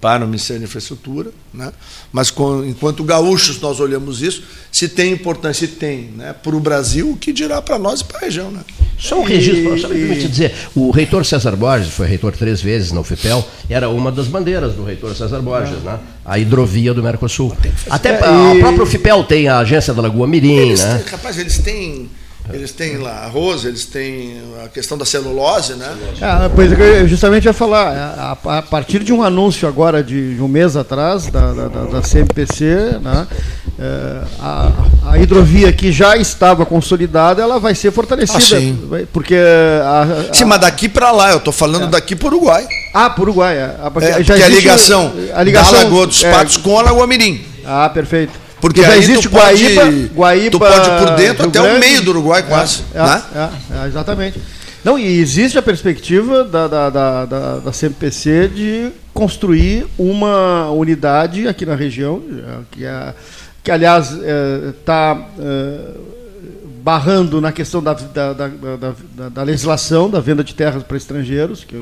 para o Ministério da Infraestrutura, né? mas com, enquanto gaúchos nós olhamos isso, se tem importância, se tem, né? para o Brasil, o que dirá para nós e para a região. Né? Só um registro, só me te dizer, o reitor César Borges, foi reitor três vezes na UFPEL, era uma das bandeiras do reitor César Borges, né? a hidrovia do Mercosul. Até a, própria UFPEL tem a agência da Lagoa Mirim. Eles né? Têm, rapaz, eles têm eles têm lá arroz, eles têm a questão da celulose, né? É, pois é, eu justamente ia falar, é, a, partir de um anúncio agora de, um mês atrás da, da, da, CMPC, né, é, a, a, hidrovia que já estava consolidada, ela vai ser fortalecida. Ah, sim. Porque a, a, sim, mas daqui para lá, eu estou falando é. daqui para o Uruguai. Ah, para o Uruguai. É, é, já porque a ligação, a ligação da Lagoa dos Patos com a Lagoa Mirim. Ah, perfeito. Porque já existe tu Guaíba, pode, Guaíba, tu pode por dentro Rio até Grande, o meio do Uruguai quase. É, né? é, é, exatamente. Não, e existe a perspectiva da, da, da, da, da CMPC de construir uma unidade aqui na região, que, é, que aliás está é, é, barrando na questão da, da, da, da, da legislação da venda de terras para estrangeiros, que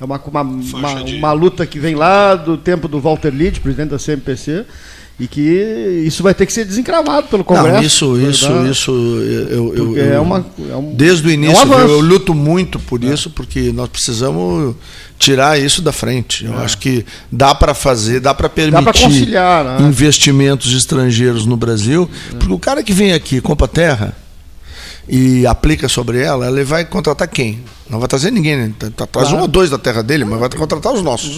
é uma, uma, uma, uma, luta que vem lá do tempo do Walter Litt, presidente da CMPC, e que isso vai ter que ser desencravado pelo Congresso. Não, isso, isso, dar, isso. Eu, eu, eu, é uma, é um, desde o início é um eu, luto muito por é. isso, porque nós precisamos tirar isso da frente. Eu é. acho que dá para fazer, dá para permitir dá conciliar, né? investimentos estrangeiros no Brasil, é. porque o cara que vem aqui compra terra e aplica sobre ela, ele vai contratar quem? Não vai trazer ninguém, né? Tá, tá, traz claro. um ou dois da terra dele, mas vai contratar os nossos.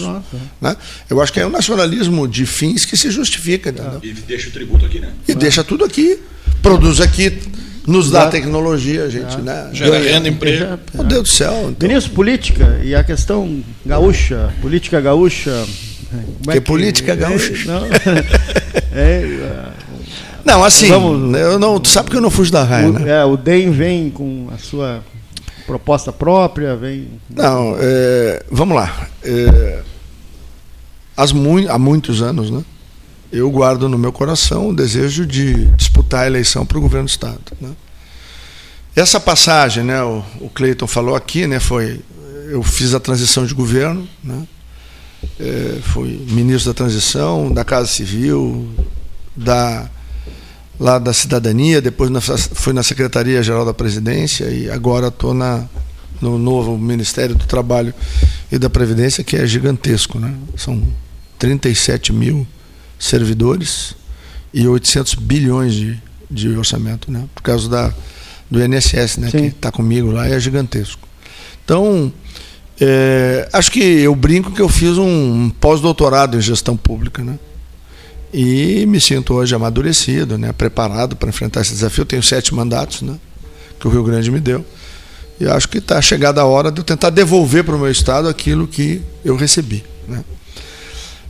Né? Eu acho que é um nacionalismo de fins que se justifica. Entendeu? E deixa o tributo aqui, né? E deixa tudo aqui, produz aqui, nos dá tecnologia, gente, né? Gera renda, emprego. Meu Deus do céu. Então. Vinícius, política e a questão gaúcha, política gaúcha. É que, que política é, gaúcha? Não, é, não, assim, Vamos, eu não, tu sabe que eu não fujo da raia, o, né? É, o DEM vem com a sua proposta própria, vem... Não, é, vamos lá. É, mu há muitos anos, né? Eu guardo no meu coração o desejo de disputar a eleição para o governo do Estado. Né? Essa passagem, né, o, o Cleiton falou aqui, né, foi, eu fiz a transição de governo, né, é, fui ministro da transição, da Casa Civil, da lá da cidadania, depois na, fui na Secretaria Geral da Presidência e agora estou no novo Ministério do Trabalho e da Previdência, que é gigantesco. Né? São 37 mil servidores e 800 bilhões de, de orçamento, né? por causa da, do INSS, né? que está comigo lá, é gigantesco. Então, é, acho que eu brinco que eu fiz um pós-doutorado em gestão pública. Né? E me sinto hoje amadurecido, né, preparado para enfrentar esse desafio. Tenho sete mandatos né, que o Rio Grande me deu. E acho que está chegada a hora de eu tentar devolver para o meu Estado aquilo que eu recebi. Né.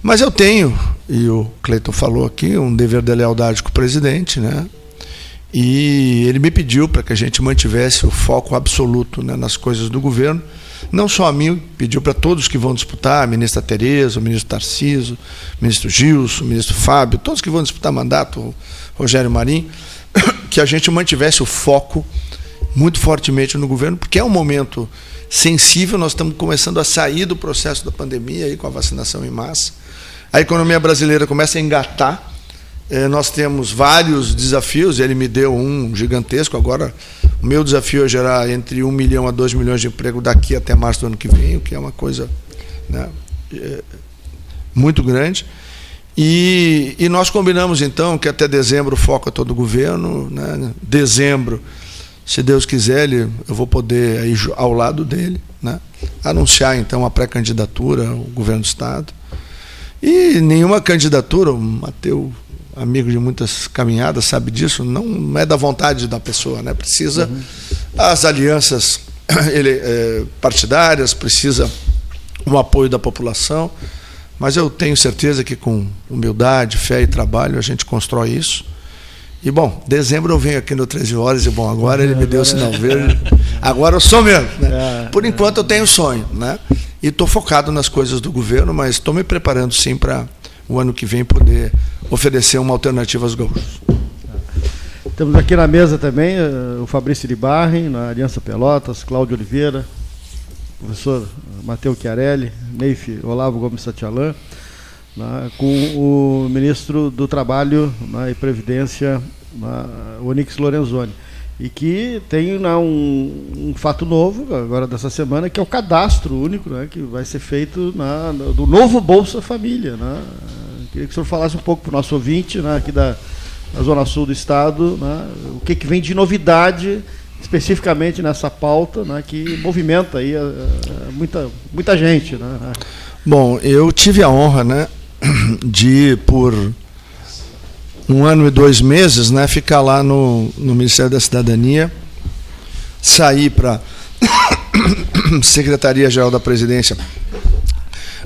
Mas eu tenho, e o Cleiton falou aqui, um dever de lealdade com o presidente, né? E ele me pediu para que a gente mantivesse o foco absoluto né, nas coisas do governo não só a mim, pediu para todos que vão disputar, a ministra Tereza, o ministro Tarciso, o ministro Gilson, o ministro Fábio, todos que vão disputar mandato, o Rogério Marim, que a gente mantivesse o foco muito fortemente no governo, porque é um momento sensível, nós estamos começando a sair do processo da pandemia aí com a vacinação em massa. A economia brasileira começa a engatar é, nós temos vários desafios, ele me deu um gigantesco. Agora, meu desafio é gerar entre 1 milhão a 2 milhões de emprego daqui até março do ano que vem, o que é uma coisa né, é, muito grande. E, e, nós combinamos então que até dezembro o foco é todo o governo. Né, dezembro, se Deus quiser, eu vou poder ir ao lado dele, né, anunciar então a pré-candidatura ao governo do Estado. E nenhuma candidatura, o Mateus amigo de muitas caminhadas, sabe disso, não é da vontade da pessoa, né? Precisa uhum. as alianças ele, é, partidárias, precisa o apoio da população, mas eu tenho certeza que com humildade, fé e trabalho a gente constrói isso. E bom, dezembro eu venho aqui no 13 horas e bom, agora ele me deu o sinal verde. Agora eu sou mesmo. Né? É, Por enquanto eu tenho sonho, né? E estou focado nas coisas do governo, mas estou me preparando sim para o ano que vem poder oferecer uma alternativa aos gaúchos. Temos aqui na mesa também uh, o Fabrício Iribarren, na Aliança Pelotas, Cláudio Oliveira, professor Matheus Chiarelli, Neif Olavo Gomes Satialan, né, com o ministro do Trabalho né, e Previdência, né, Onix Lorenzoni. E que tem né, um, um, fato novo, agora dessa semana, que é o cadastro único, né, que vai ser feito na, do novo Bolsa Família. Né, Queria que o senhor falasse um pouco para o nosso ouvinte, né, aqui da, da, Zona Sul do Estado, né, o que, que vem de novidade especificamente nessa pauta né, que movimenta aí a, a, muita, muita gente. Né? Bom, eu tive a honra né, de, por um ano e dois meses, né, ficar lá no, no Ministério da Cidadania, sair para Secretaria-Geral da Presidência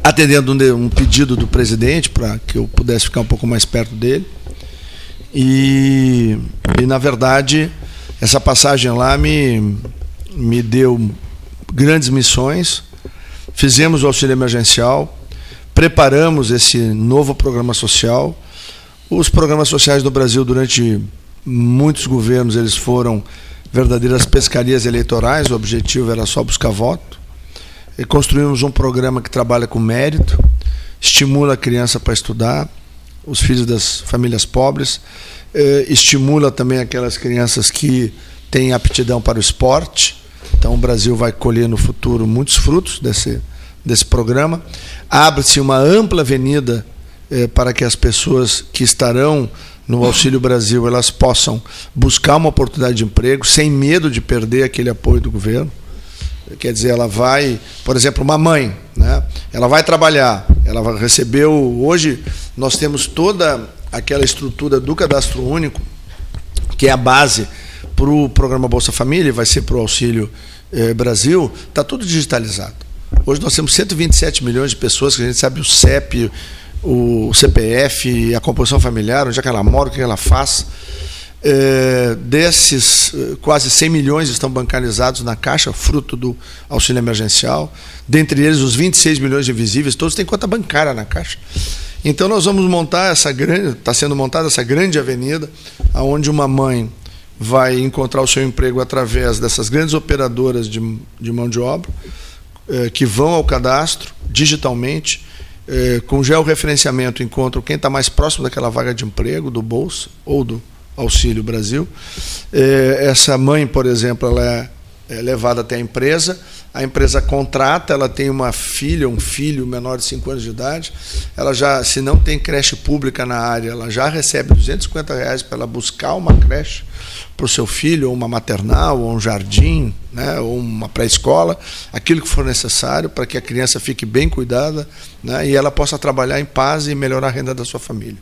atendendo um, um pedido do presidente para que eu pudesse ficar um pouco mais perto dele. E, e na verdade, essa passagem lá me, me deu grandes missões, fizemos o auxílio emergencial, preparamos esse novo programa social. Os programas sociais do Brasil, durante muitos governos, eles foram verdadeiras pescarias eleitorais, o objetivo era só buscar voto. E construímos um programa que trabalha com mérito, estimula a criança para estudar, os filhos das famílias pobres, eh, estimula também aquelas crianças que têm aptidão para o esporte. Então o Brasil vai colher no futuro muitos frutos desse, desse programa. Abre-se uma ampla avenida eh, para que as pessoas que estarão no Auxílio Brasil elas possam buscar uma oportunidade de emprego sem medo de perder aquele apoio do governo. Quer dizer, ela vai, por exemplo, uma mãe, né? ela vai trabalhar, ela recebeu. Hoje nós temos toda aquela estrutura do cadastro único, que é a base para o programa Bolsa Família, vai ser para o Auxílio eh, Brasil, está tudo digitalizado. Hoje nós temos 127 milhões de pessoas que a gente sabe o CEP, o CPF, a composição familiar, onde é que ela mora, o que ela faz. É, desses, eh, quase 100 milhões estão bancarizados na Caixa, fruto do auxílio emergencial. Dentre eles, os 26 milhões de invisíveis, todos têm conta bancária na Caixa. Então, nós vamos montar essa grande, está sendo montada essa grande avenida, onde uma mãe vai encontrar o seu emprego através dessas grandes operadoras de, de mão de obra, eh, que vão ao cadastro digitalmente, eh, com georreferenciamento, encontram quem está mais próximo daquela vaga de emprego, do Bolsa ou do Auxílio Brasil. Eh, essa mãe, por exemplo, ela é, é levada até a empresa, a empresa contrata, ela tem uma filha, um filho menor de 5 anos de idade, ela já, se não tem creche pública na área, ela já recebe 250 reais para ela buscar uma creche para o seu filho, ou uma maternal, ou um jardim, né, ou uma pré-escola, aquilo que for necessário para que a criança fique bem cuidada né, e ela possa trabalhar em paz e melhorar a renda da sua família.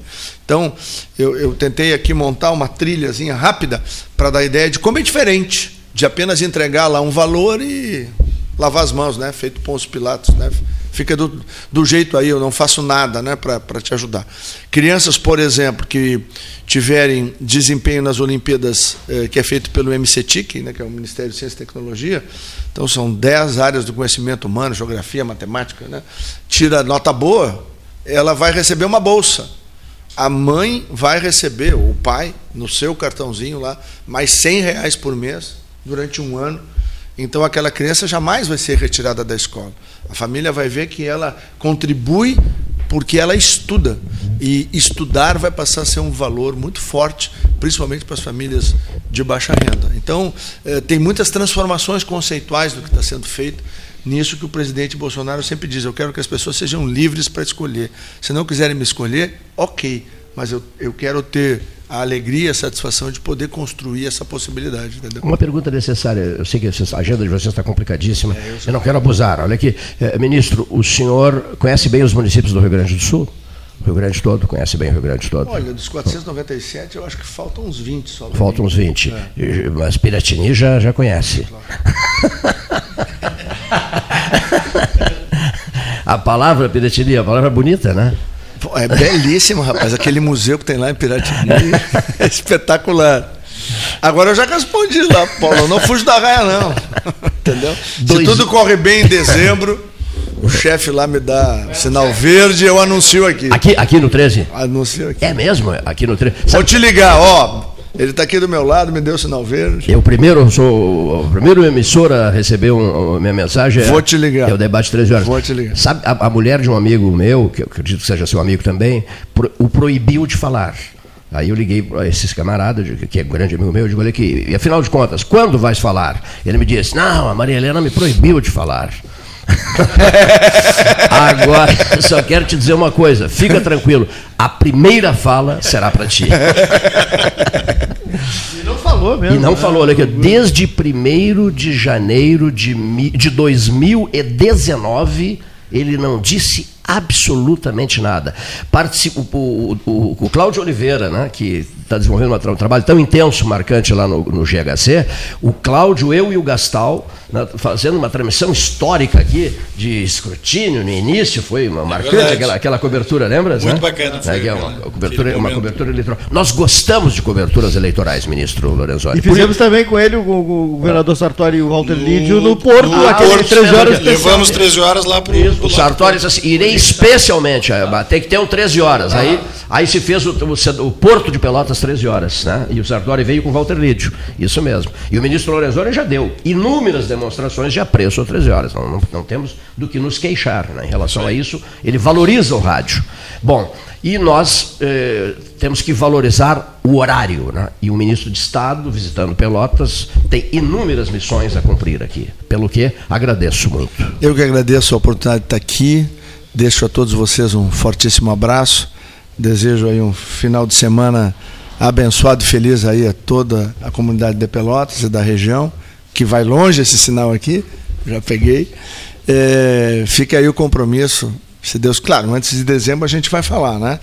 Então, eu, eu tentei aqui montar uma trilhazinha rápida para dar ideia de como é diferente de apenas entregar lá um valor e lavar as mãos, né? Feito Pôncio Pilatos, né? Fica do, do jeito aí, eu não faço nada, né? Para te ajudar. Crianças, por exemplo, que tiverem desempenho nas Olimpíadas, eh, que é feito pelo MCTIC, né? Que é o Ministério de Ciência e Tecnologia. Então são 10 áreas do conhecimento humano, geografia, matemática, né? Tira nota boa, ela vai receber uma bolsa. A mãe vai receber, o pai, no seu cartãozinho lá, mais 100 reais por mês durante um ano então aquela criança jamais vai ser retirada da escola. A família vai ver que ela contribui porque ela estuda. E estudar vai passar a ser um valor muito forte, principalmente para as famílias de baixa renda. Então, eh, tem muitas transformações conceituais do que está sendo feito nisso que o presidente Bolsonaro sempre diz: eu quero que as pessoas sejam livres para escolher. Se não quiserem me escolher, ok, mas eu, eu quero ter a alegria, a satisfação de poder construir essa possibilidade. Entendeu? Uma pergunta necessária, eu sei que a agenda de vocês está complicadíssima, é, eu, eu, não quero abusar. Olha aqui, eh, ministro, o senhor conhece bem os municípios do Rio Grande do Sul? Rio Grande todo, conhece bem o Rio Grande todo. Olha, dos 497, eu acho que faltam uns 20 só. Faltam uns 20. É. Mas Piratini já, já conhece. Claro. a palavra Piratini, a palavra é bonita, né? É belíssimo, rapaz. Aquele museu que tem lá em Piratini é espetacular. Agora eu já respondi lá, Paulo. Eu não fujo da raia, não. Entendeu? Dois... Se tudo corre bem em dezembro, o chefe lá me dá sinal verde eu anuncio aqui. Aqui, aqui no 13? Anuncio aqui. É mesmo? Aqui no 13. Sabe... Vou te ligar, ó. Ele está aqui do meu lado, me deu o sinal verde. Eu primeiro sou o primeiro emissor a receber um, minha mensagem. Vou é, te ligar. É o debate 13 horas. Vou te ligar. Sabe, a, a, mulher de um amigo meu, que eu acredito que seja seu amigo também, pro, o proibiu de falar. Aí eu liguei para esses camaradas, que é um grande amigo meu, eu digo, olha aqui, e afinal de contas, quando vais falar? Ele me disse, não, a Maria Helena me proibiu de falar. Agora, só quero te dizer uma coisa, fica tranquilo, a primeira fala será para ti. E não falou mesmo. E não né? falou, olha aqui, desde 1 de janeiro de, de 2019, ele não disse absolutamente nada. Participa, o, o, o, Cláudio Oliveira, né, que está desenvolvendo um trabalho tão intenso, marcante lá no, no GHC, o Cláudio, eu e o Gastal fazendo uma transmissão histórica aqui de escrutínio no início, foi uma marcante verdade. aquela, aquela cobertura, lembra? Muito bacana, foi É, é uma, cobertura, uma cobertura eleitoral. Nós gostamos de coberturas eleitorais, ministro Lorenzoni. E fizemos também com ele, o, o governador Sartori e o Walter Lídio, no Porto, no aquele Porto, 13 horas. Levamos 13 horas lá pro O. Sartori disse assim, irei especialmente, eh, tem que ter um 13 horas. Aí, aí se fez o, o- o Porto de Pelotas 13 horas, né? E o Sartori veio com o Walter Lídio, isso mesmo. E o ministro Lorenzoni já deu inúmeras demonstrações de apreço a 13 horas. Não, não- não temos do que nos queixar né? em relação a isso. Ele valoriza o rádio. Bom, e nós eh, temos que valorizar o horário. Né? E o ministro de Estado, visitando Pelotas, tem inúmeras missões a cumprir aqui. Pelo que agradeço muito. Eu que agradeço a oportunidade de estar aqui. Deixo a todos vocês um fortíssimo abraço. Desejo aí um final de semana abençoado e feliz aí a toda a comunidade de Pelotas e da região, que vai longe esse sinal aqui, já peguei. É, fica aí o compromisso, se Deus, claro, antes de dezembro a gente vai falar, né?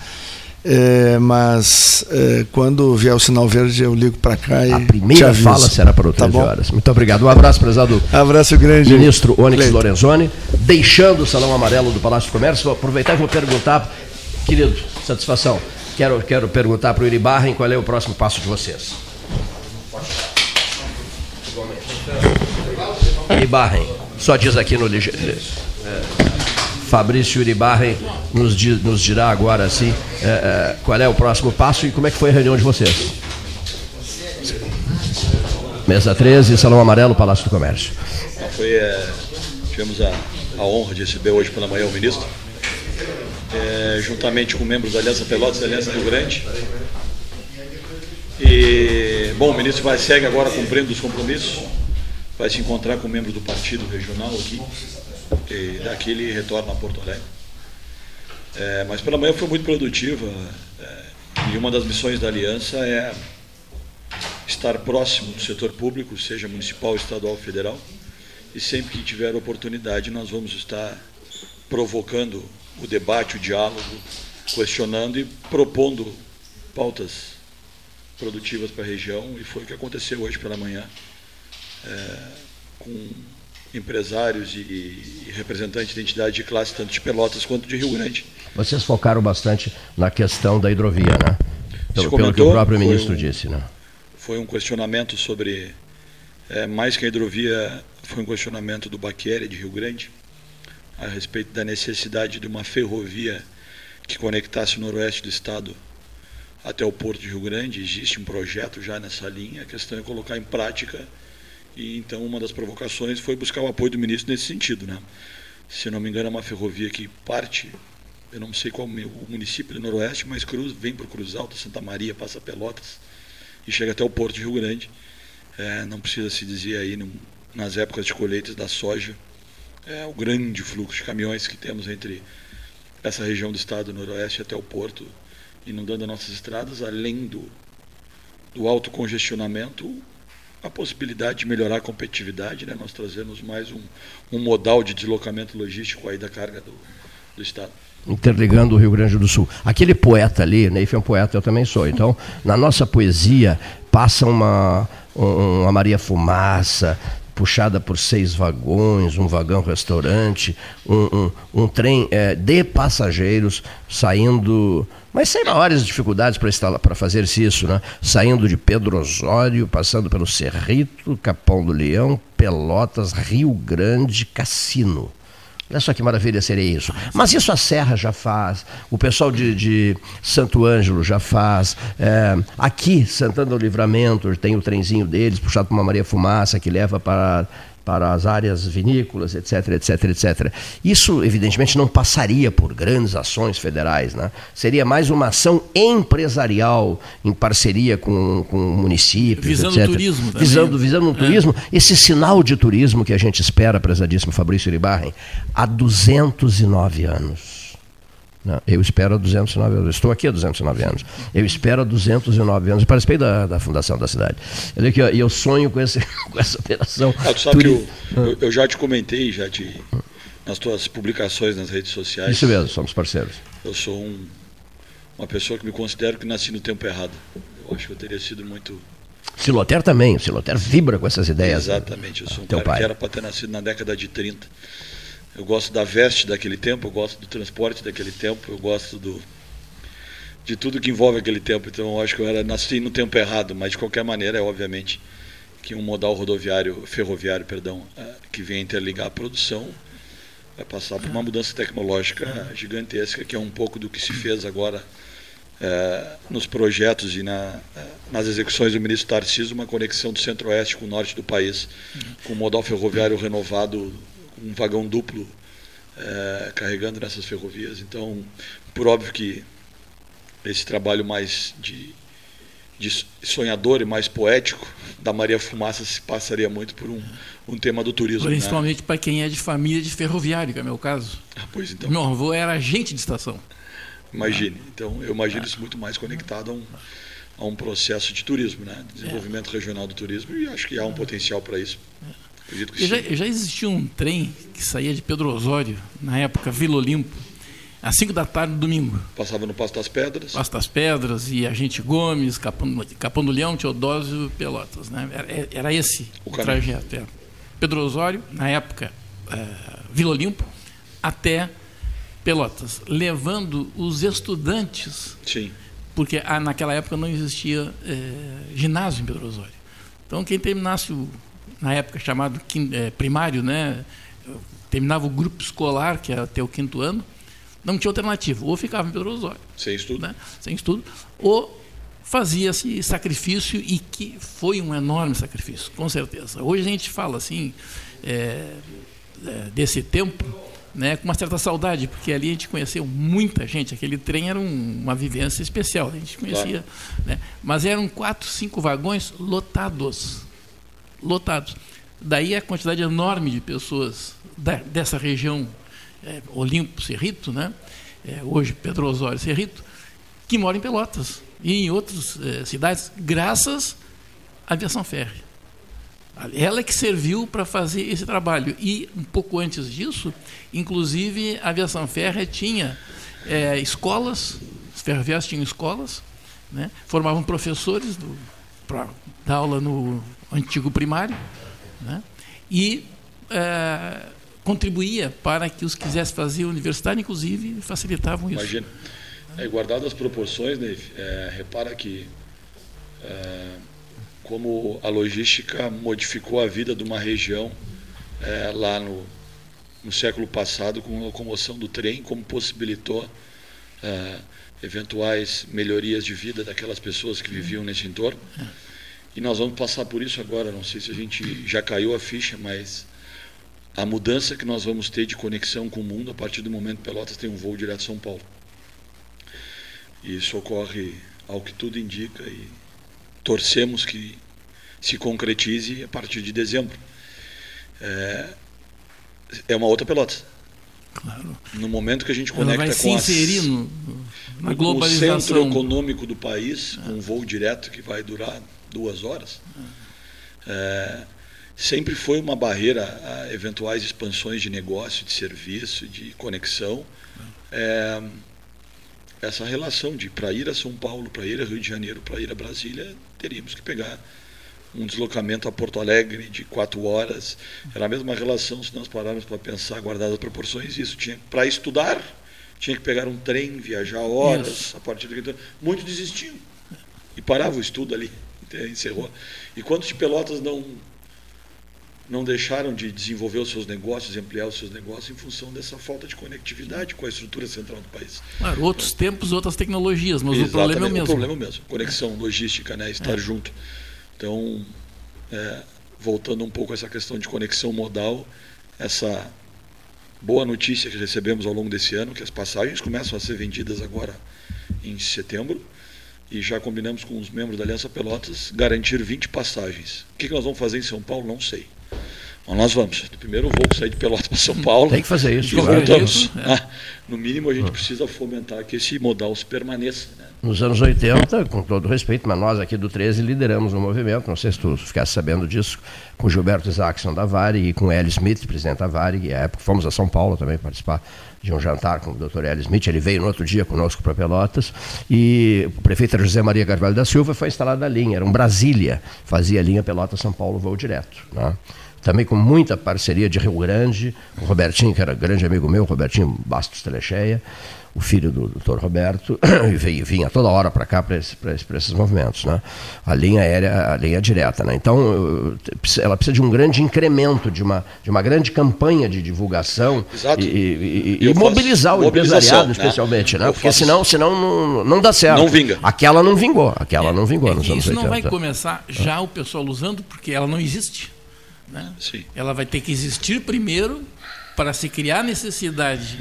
É, mas é, quando vier o sinal verde eu ligo para cá e A primeira fala será para o Tá 13 bom? horas. Muito obrigado. Um abraço, prezado Abraço grande. ministro Onyx. Lorenzoni. Deixando o Salão Amarelo do Palácio do Comércio, vou aproveitar e vou perguntar, querido, satisfação. Quero, quero perguntar para o Iribarren qual é o próximo passo de vocês. Iribarren, só diz aqui no é, Fabrício Iribarren nos, nos dirá agora assim é, é, qual é o próximo passo e como é que foi a reunião de vocês. Mesa 13, Salão Amarelo, Palácio do Comércio. Então, foi, é, tivemos a, a honra de receber hoje pela manhã o ministro, é, juntamente com membros da Aliança Pelotas e da Aliança Rio Grande. E, bom, o ministro vai segue agora cumprindo os compromissos, vai se encontrar com membros do partido regional aqui, e daqui ele retorna a Porto Alegre. É, mas pela manhã foi muito produtiva, é, e uma das missões da Aliança é estar próximo do setor público, seja municipal, estadual, federal, e sempre que tiver oportunidade nós vamos estar provocando o debate, o diálogo, questionando e propondo pautas produtivas para a região, e foi o que aconteceu hoje pela manhã, é, com empresários e, representantes de entidades de classe, tanto de Pelotas quanto de Rio Grande. Vocês focaram bastante na questão da hidrovia, né? Pelo, pelo que comentou, o próprio ministro um- disse, né? foi um questionamento sobre, é, mais que a hidrovia, foi um questionamento do Baqueri de Rio Grande, a respeito da necessidade de uma ferrovia que conectasse o noroeste do estado até o porto de Rio Grande. Existe um projeto já nessa linha, a questão é colocar em prática. E então uma das provocações foi buscar o apoio do ministro nesse sentido. Né? Se não me engano, é uma ferrovia que parte, eu não sei qual o município do noroeste, mas cruz, vem para o Cruz Alto, Santa Maria, passa Pelotas e chega até o Porto de Rio Grande. É, não precisa se dizer aí num- nas épocas de colheitas da soja, é, o grande fluxo de caminhões que temos entre essa região do estado do noroeste até o porto, inundando nossas estradas, além do, do alto congestionamento, a possibilidade de melhorar a competitividade, né? nós trazemos mais um, um modal de deslocamento logístico aí da carga do, do estado. interligando o Rio Grande do Sul. Aquele poeta ali, Neif é um poeta, eu também sou. Então, na nossa poesia, passa uma, um- uma Maria Fumaça, puxada por seis vagões, um vagão restaurante, um, um- um trem eh, de passageiros saindo, mas sem maiores dificuldades para fazer-se isso, né? Saindo de Pedro Osório, passando pelo Cerrito, Capão do Leão, Pelotas, Rio Grande, Cassino. Olha só que maravilha seria isso. Mas isso a Serra já faz, o pessoal de, de Santo Ângelo já faz. é, aqui, Santana do Livramento, tem o trenzinho deles, puxado por uma Maria Fumaça, que leva para, para as áreas vinícolas, etc, etc, etc. Isso, evidentemente, não passaria por grandes ações federais. Né? Seria mais uma ação empresarial, em parceria com, com municípios, Visando etc. o turismo também. Visando, visando um turismo, esse sinal de turismo que a gente espera, prezadíssimo Fabrício Iribarren, há 209 anos. Não, eu espero há 209 anos. Estou aqui há 209 anos. Eu espero há 209 anos. Eu participei da, da fundação da cidade. E eu sonho com, esse, com essa operação. Ah, tu sabe que eu, eu, eu já te comentei, já te, nas tuas publicações nas redes sociais. Isso mesmo, somos parceiros. Eu sou um, uma pessoa que me considero que nasci no tempo errado. Eu acho que eu teria sido muito Siloter também, o Siloter vibra com essas ideias. Exatamente, eu sou um cara pai. que era para ter nascido na década de 30. Eu gosto da veste daquele tempo, eu gosto do transporte daquele tempo, eu gosto do de tudo que envolve aquele tempo. Então eu acho que eu era nasci no tempo errado, mas de qualquer maneira é obviamente que um modal rodoviário, ferroviário, perdão, eh, que vem interligar a produção vai passar por uma mudança tecnológica gigantesca, que é um pouco do que se fez agora eh, nos projetos e na, eh, nas execuções do ministro Tarcísio, uma conexão do centro-oeste com o norte do país, com um modal ferroviário renovado, um vagão duplo eh, carregando nessas ferrovias. Então, por óbvio que esse trabalho mais de, de sonhador e mais poético da Maria Fumaça se passaria muito por um, um tema do turismo. né? Principalmente para quem é de família de ferroviário, que é o meu caso. Ah, Pois então. Meu avô era agente de estação. Imagine. Então, eu imagino isso muito mais conectado a um, a um processo de turismo, né? Desenvolvimento regional do turismo, e acho que há um potencial para isso. Acredito que já, já existia um trem que saía de Pedro Osório, na época Vila Olimpo, às 5 da tarde, domingo. Passava no Passo das Pedras. Passo das Pedras e Agente Gomes, Capão, Capão do Leão, Teodósio, Pelotas. Né? Era, era esse O o, trajeto. era. Pedro Osório, na época, eh, Vila Olimpo, até Pelotas, levando os estudantes Sim. porque ah, naquela época não existia eh, ginásio em Pedro Osório. Então quem terminasse o, na época chamado eh, primário, né, terminava o grupo escolar, que era até o quinto ano, não tinha alternativa, ou ficava em Pedro Osório, Sem estudo. né, sem estudo, ou fazia-se sacrifício e que foi um enorme sacrifício, com certeza. Hoje a gente fala assim eh, eh, desse tempo, né, com uma certa saudade, porque ali a gente conheceu muita gente. Aquele trem era um- uma vivência especial, a gente conhecia. Né, mas eram quatro, cinco vagões lotados, lotados. Daí a quantidade enorme de pessoas da- dessa região, eh, Olimpo, Cerrito, né, eh, hoje Pedro Osório, Cerrito, que moram em Pelotas e em outras eh, cidades, graças à aviação férrea. Ela que serviu para fazer esse trabalho. E um pouco antes disso, inclusive, a aviação férrea tinha eh, escolas, os ferroviários tinham escolas, né, formavam professores para dar aula no antigo primário, né, e eh, contribuía para que os que quisessem fazer universidade, inclusive, facilitavam isso. Imagina. É, guardado as proporções, Ney, é, repara que é, como a logística modificou a vida de uma região é, lá no, no século passado com a locomoção do trem, como possibilitou é, eventuais melhorias de vida daquelas pessoas que viviam nesse entorno. E nós vamos passar por isso agora. Não sei se a gente já caiu a ficha, mas a mudança que nós vamos ter de conexão com o mundo a partir do momento que Pelotas tem um voo direto a São Paulo. E isso ocorre ao que tudo indica e torcemos que se concretize a partir de dezembro. É, é uma outra Pelotas. Claro. No momento que a gente conecta vai se com, as, no, com o centro econômico do país, com um voo direto que vai durar duas horas, é, sempre foi uma barreira a eventuais expansões de negócio, de serviço, de conexão. É, essa relação de para ir a São Paulo, para ir a Rio de Janeiro, para ir a Brasília, teríamos que pegar um deslocamento a Porto Alegre de quatro horas. Era a mesma relação se nós pararmos para pensar, guardadas as proporções, isso tinha para estudar, tinha que pegar um trem, viajar horas, Isso. a partir do muitos desistiam e paravam o estudo ali? Encerrou. E quantos de Pelotas não não deixaram de desenvolver os seus negócios, ampliar os seus negócios em função dessa falta de conectividade com a estrutura central do país. Claro, outros tempos, outras tecnologias, mas o problema é o mesmo. problema é o mesmo. Conexão, logística, né? estar É. junto. Então, é, voltando um pouco a essa questão de conexão modal, essa boa notícia que recebemos ao longo desse ano, que as passagens começam a ser vendidas agora em setembro, e já combinamos com os membros da Aliança Pelotas garantir 20 passagens. O que nós vamos fazer em São Paulo, não sei. Mas nós vamos. No primeiro voo sair de Pelotas para São Paulo. Tem que fazer isso. Voltamos. É. No mínimo, a gente precisa fomentar que esse modal se permaneça. Né? Nos anos 80, com todo respeito, mas nós aqui do 13 lideramos o movimento, não sei se tu ficasse sabendo disso, com Gilberto Isaacson da Varig e com Eli Smith, presidente da Varig, e à época fomos a São Paulo também participar de um jantar com o Dr. Eli Smith, ele veio no outro dia conosco para Pelotas, e o prefeito era José Maria Carvalho da Silva, foi instalada a linha, era um Brasília, fazia a linha Pelotas-São Paulo, voo direto. Né? Também com muita parceria de Rio Grande, com o Robertinho, que era grande amigo meu, Robertinho Bastos Telecheia, o filho do doutor Roberto, e vinha toda hora para cá para esse, esses movimentos. Né? A linha aérea, a linha direta. Né? Então, ela precisa de um grande incremento, de uma, de uma grande campanha de divulgação Exato. e, e, e mobilizar o empresariado, né? especialmente, né? porque senão, senão não, não dá certo. Não vinga. Aquela não vingou, aquela é, não vingou é nos anos Isso não vai começar já o pessoal usando, porque ela não existe. Né? Sim. Ela vai ter que existir primeiro para se criar necessidade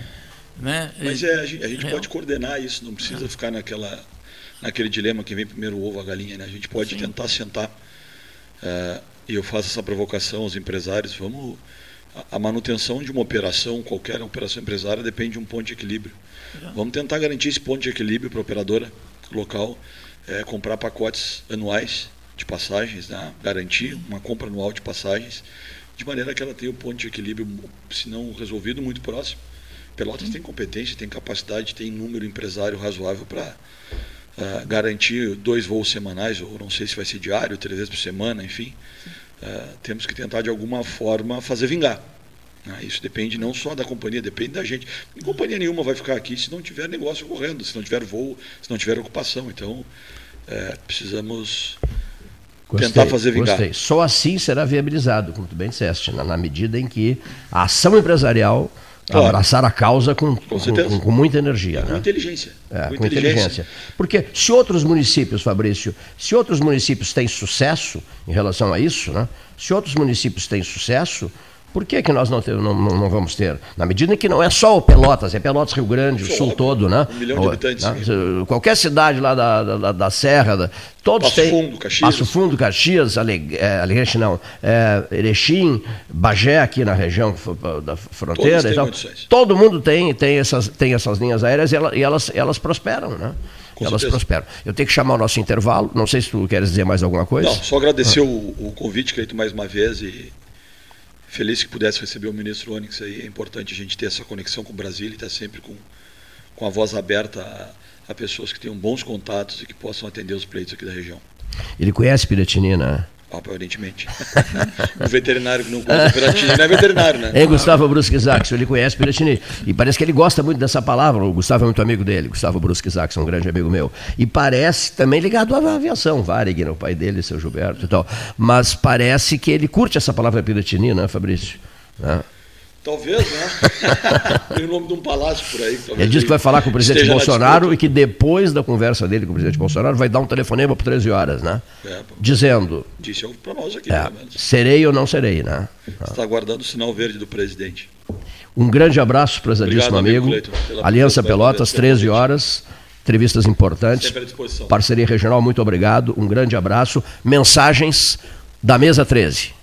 né? Mas é, a gente, a gente pode coordenar isso, não precisa ficar naquela, naquele dilema que vem primeiro o ovo a galinha. Né? A gente pode Sim. tentar sentar. É, e eu faço essa provocação aos empresários. Vamos. A, a manutenção de uma operação, qualquer operação empresária, depende de um ponto de equilíbrio. É. Vamos tentar garantir esse ponto de equilíbrio para a operadora local, é, comprar pacotes anuais de passagens, né? garantir uma compra anual de passagens, de maneira que ela tenha o ponto de equilíbrio, se não resolvido, muito próximo Pelotas tem competência, tem capacidade, tem número empresário razoável para uh, ah, garantir dois voos semanais, ou não sei se vai ser diário, três vezes por semana, enfim. Uh, temos que tentar de alguma forma fazer vingar. Uh, isso depende não só da companhia, depende da gente. E companhia nenhuma vai ficar aqui se não tiver negócio correndo, se não tiver voo, se não tiver ocupação. Então, uh, precisamos Gostei, tentar fazer vingar. Gostei. Só assim será viabilizado, como tu bem disseste, na, na medida em que a ação empresarial Claro. Abraçar a causa com, com, com, com muita energia. Com né? inteligência. É, com, inteligência. inteligência. Porque se outros municípios, Fabrício, se outros municípios têm sucesso em relação a isso, né? se outros municípios têm sucesso, por que, que nós não, ter, não, não, vamos ter? Na medida em que não é só o Pelotas, é Pelotas, Rio Grande, o Sul todo, né? Um milhão de habitantes. Né? Qualquer cidade lá da, da, da Serra, da, todos Passo têm. Fundo, Caxias. Passo Fundo, Caxias, é, Alegrete não, é, Erechim, Bagé aqui na região da fronteira. Então, todo mundo tem, tem, essas, tem essas linhas aéreas e, ela, e elas, elas prosperam, né? Com elas certeza. prosperam. Eu tenho que chamar o nosso intervalo. Não sei se tu queres dizer mais alguma coisa. Não, só agradecer ah. o, o convite, Cleito, mais uma vez e feliz que pudesse receber o ministro Onyx aí. É importante a gente ter essa conexão com o Brasil e estar sempre com, com a voz aberta a, a, pessoas que tenham bons contatos e que possam atender os pleitos aqui da região. Ele conhece Piratinina? Aparentemente. o veterinário não conhece Piratini não é veterinário, né? É Gustavo Brusque Zaxon, ele conhece Piratini. E parece que ele gosta muito dessa palavra. O Gustavo é muito amigo dele, Gustavo Brusque Zaxon, um grande amigo meu. E parece também ligado à aviação, Varig, o pai dele, seu Gilberto e tal. Mas parece que ele curte essa palavra Piratini, né, Fabrício? Né? Talvez, né? Tem o nome de um palácio por aí. Ele disse que vai falar com o presidente Bolsonaro e que depois da conversa dele com o presidente Bolsonaro vai dar um telefonema por 13 horas, né? É, Dizendo. Disse para nós aqui, é, Serei ou não serei, né? Está aguardando o sinal verde do presidente. Um grande abraço, prezadíssimo amigo. amigo Aliança Pelotas, 13 horas. Entrevistas importantes. Parceria regional, muito obrigado. Um grande abraço. Mensagens da mesa 13.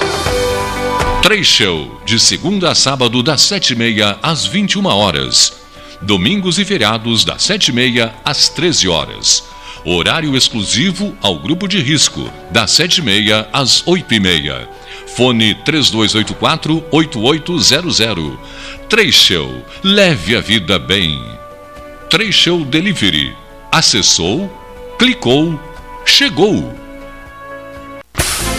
Show, de segunda a sábado, das sete e meia às vinte e uma horas. Domingos e feriados, das sete e meia às treze horas. Horário exclusivo ao grupo de risco, das sete e meia às oito e meia. Fone 3284-8800. Três Show, leve a vida bem. Três Show Delivery. Acessou, clicou, chegou.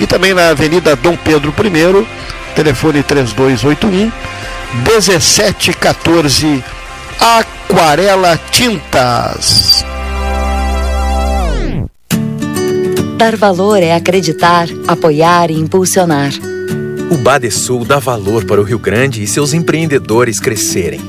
E também na Avenida Dom Pedro I, telefone 3281 1714. Aquarela Tintas. Dar valor é acreditar, apoiar e impulsionar. O Badesul dá valor para o Rio Grande e seus empreendedores crescerem.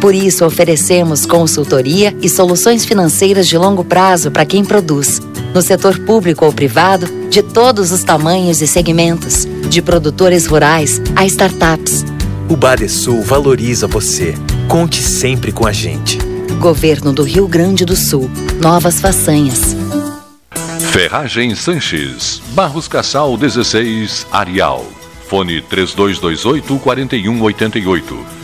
Por isso, oferecemos consultoria e soluções financeiras de longo prazo para quem produz, no setor público ou privado, de todos os tamanhos e segmentos, de produtores rurais a startups. O Badesul valoriza você. Conte sempre com a gente. Governo do Rio Grande do Sul. Novas façanhas. Ferragem Sanches, Barros Cassal 16, Arial. Fone 3228 4188.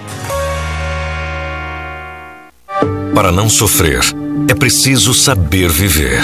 Para não sofrer, é preciso saber viver.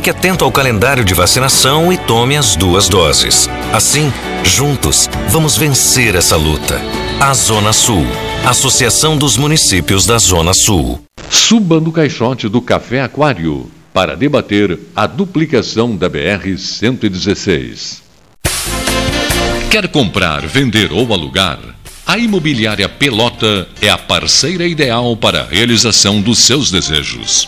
atento ao calendário de vacinação e tome as duas doses. Assim, juntos, vamos vencer essa luta. A Zona Sul. Associação dos Municípios da Zona Sul. Suba no caixote do Café Aquário para debater a duplicação da BR-116. Quer comprar, vender ou alugar? A Imobiliária Pelota é a parceira ideal para a realização dos seus desejos.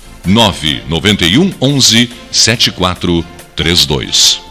991 11 7432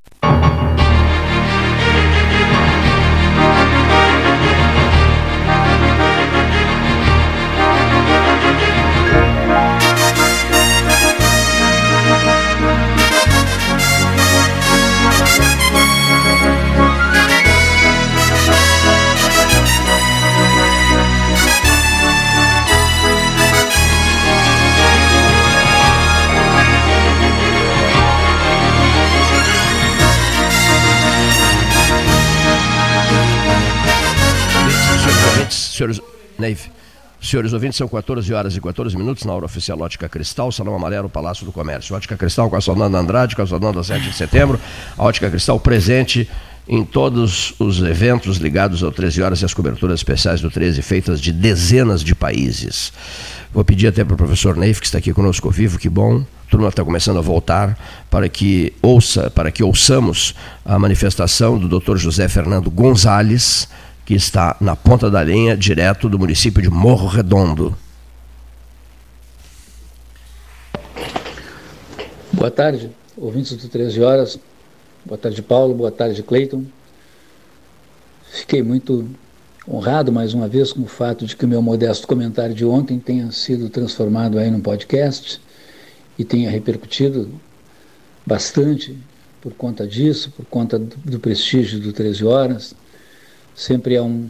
Senhores, Neive, senhores ouvintes, são 14 horas e 14 minutos na hora oficial Ótica Cristal, Salão Amarelo, Palácio do Comércio. Ótica Cristal com a Sonanda Andrade, com a Sonanda 7 de setembro. A Ótica Cristal presente em todos os eventos ligados ao 13 horas e as coberturas especiais do 13 feitas de dezenas de países. Vou pedir até para o professor Neif, que está aqui conosco ao vivo, que bom, a turma está começando a voltar, para que ouça, para que ouçamos a manifestação do Dr. José Fernando Gonzalez, que está na ponta da linha, direto do município de Morro Redondo. Boa tarde, ouvintes do 13 Horas. Boa tarde, Paulo. Boa tarde, Cleiton. Fiquei muito honrado mais uma vez com o fato de que o meu modesto comentário de ontem tenha sido transformado aí num podcast e tenha repercutido bastante por conta disso, por conta do, do prestígio do 13 Horas Sempre é um,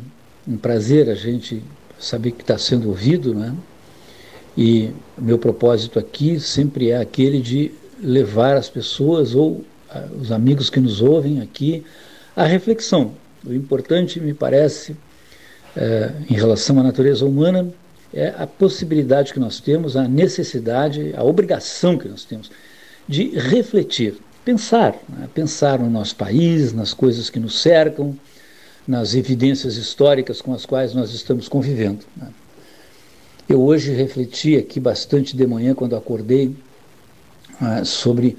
um prazer a gente saber que está sendo ouvido, né? E meu propósito aqui sempre é aquele de levar as pessoas ou os amigos que nos ouvem aqui à reflexão. O importante, me parece, é, em relação à natureza humana, é a possibilidade que nós temos, a necessidade, a obrigação que nós temos de refletir, pensar, né? pensar no nosso país, nas coisas que nos cercam, nas evidências históricas com as quais nós estamos convivendo. Né? Eu hoje refleti aqui bastante de manhã, quando acordei, ah, sobre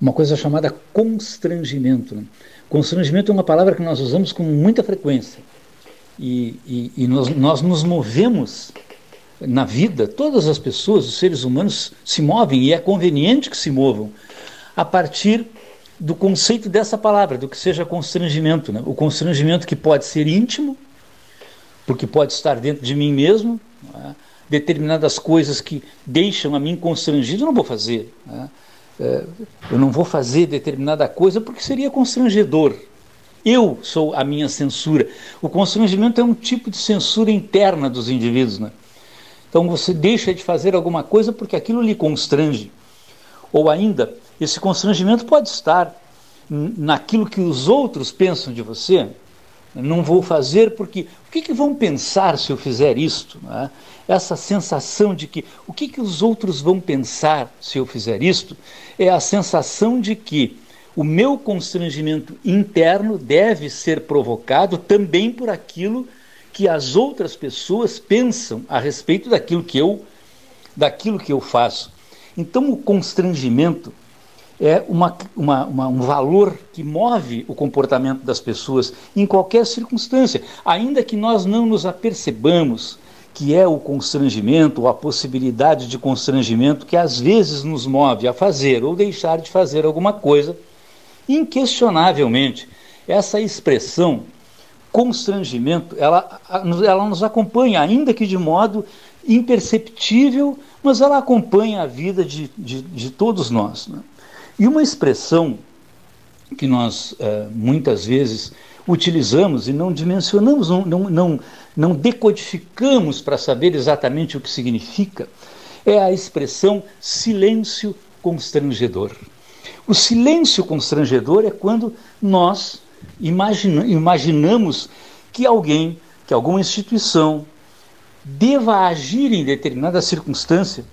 uma coisa chamada constrangimento. Né? Constrangimento é uma palavra que nós usamos com muita frequência. E, e, e nós, nós nos movemos na vida, todas as pessoas, os seres humanos se movem, e é conveniente que se movam, a partir do conceito dessa palavra, do que seja constrangimento. Né? O constrangimento que pode ser íntimo, porque pode estar dentro de mim mesmo, né? determinadas coisas que deixam a mim constrangido, eu não vou fazer. Né? É, eu não vou fazer determinada coisa porque seria constrangedor. Eu sou a minha censura. O constrangimento é um tipo de censura interna dos indivíduos. Né? Então você deixa de fazer alguma coisa porque aquilo lhe constrange. Ou ainda, esse constrangimento pode estar naquilo que os outros pensam de você. Não vou fazer porque o que, que vão pensar se eu fizer isto? É? Essa sensação de que o que, que os outros vão pensar se eu fizer isto é a sensação de que o meu constrangimento interno deve ser provocado também por aquilo que as outras pessoas pensam a respeito daquilo que eu daquilo que eu faço. Então o constrangimento é uma, uma, uma, um valor que move o comportamento das pessoas em qualquer circunstância, ainda que nós não nos apercebamos que é o constrangimento ou a possibilidade de constrangimento que às vezes nos move a fazer ou deixar de fazer alguma coisa, inquestionavelmente, essa expressão constrangimento, ela, ela nos acompanha, ainda que de modo imperceptível, mas ela acompanha a vida de, de, de todos nós. Né? E uma expressão que nós é, muitas vezes utilizamos e não dimensionamos, não, não, não, não decodificamos para saber exatamente o que significa, é a expressão silêncio constrangedor. O silêncio constrangedor é quando nós imagina, imaginamos que alguém, que alguma instituição, deva agir em determinada circunstância,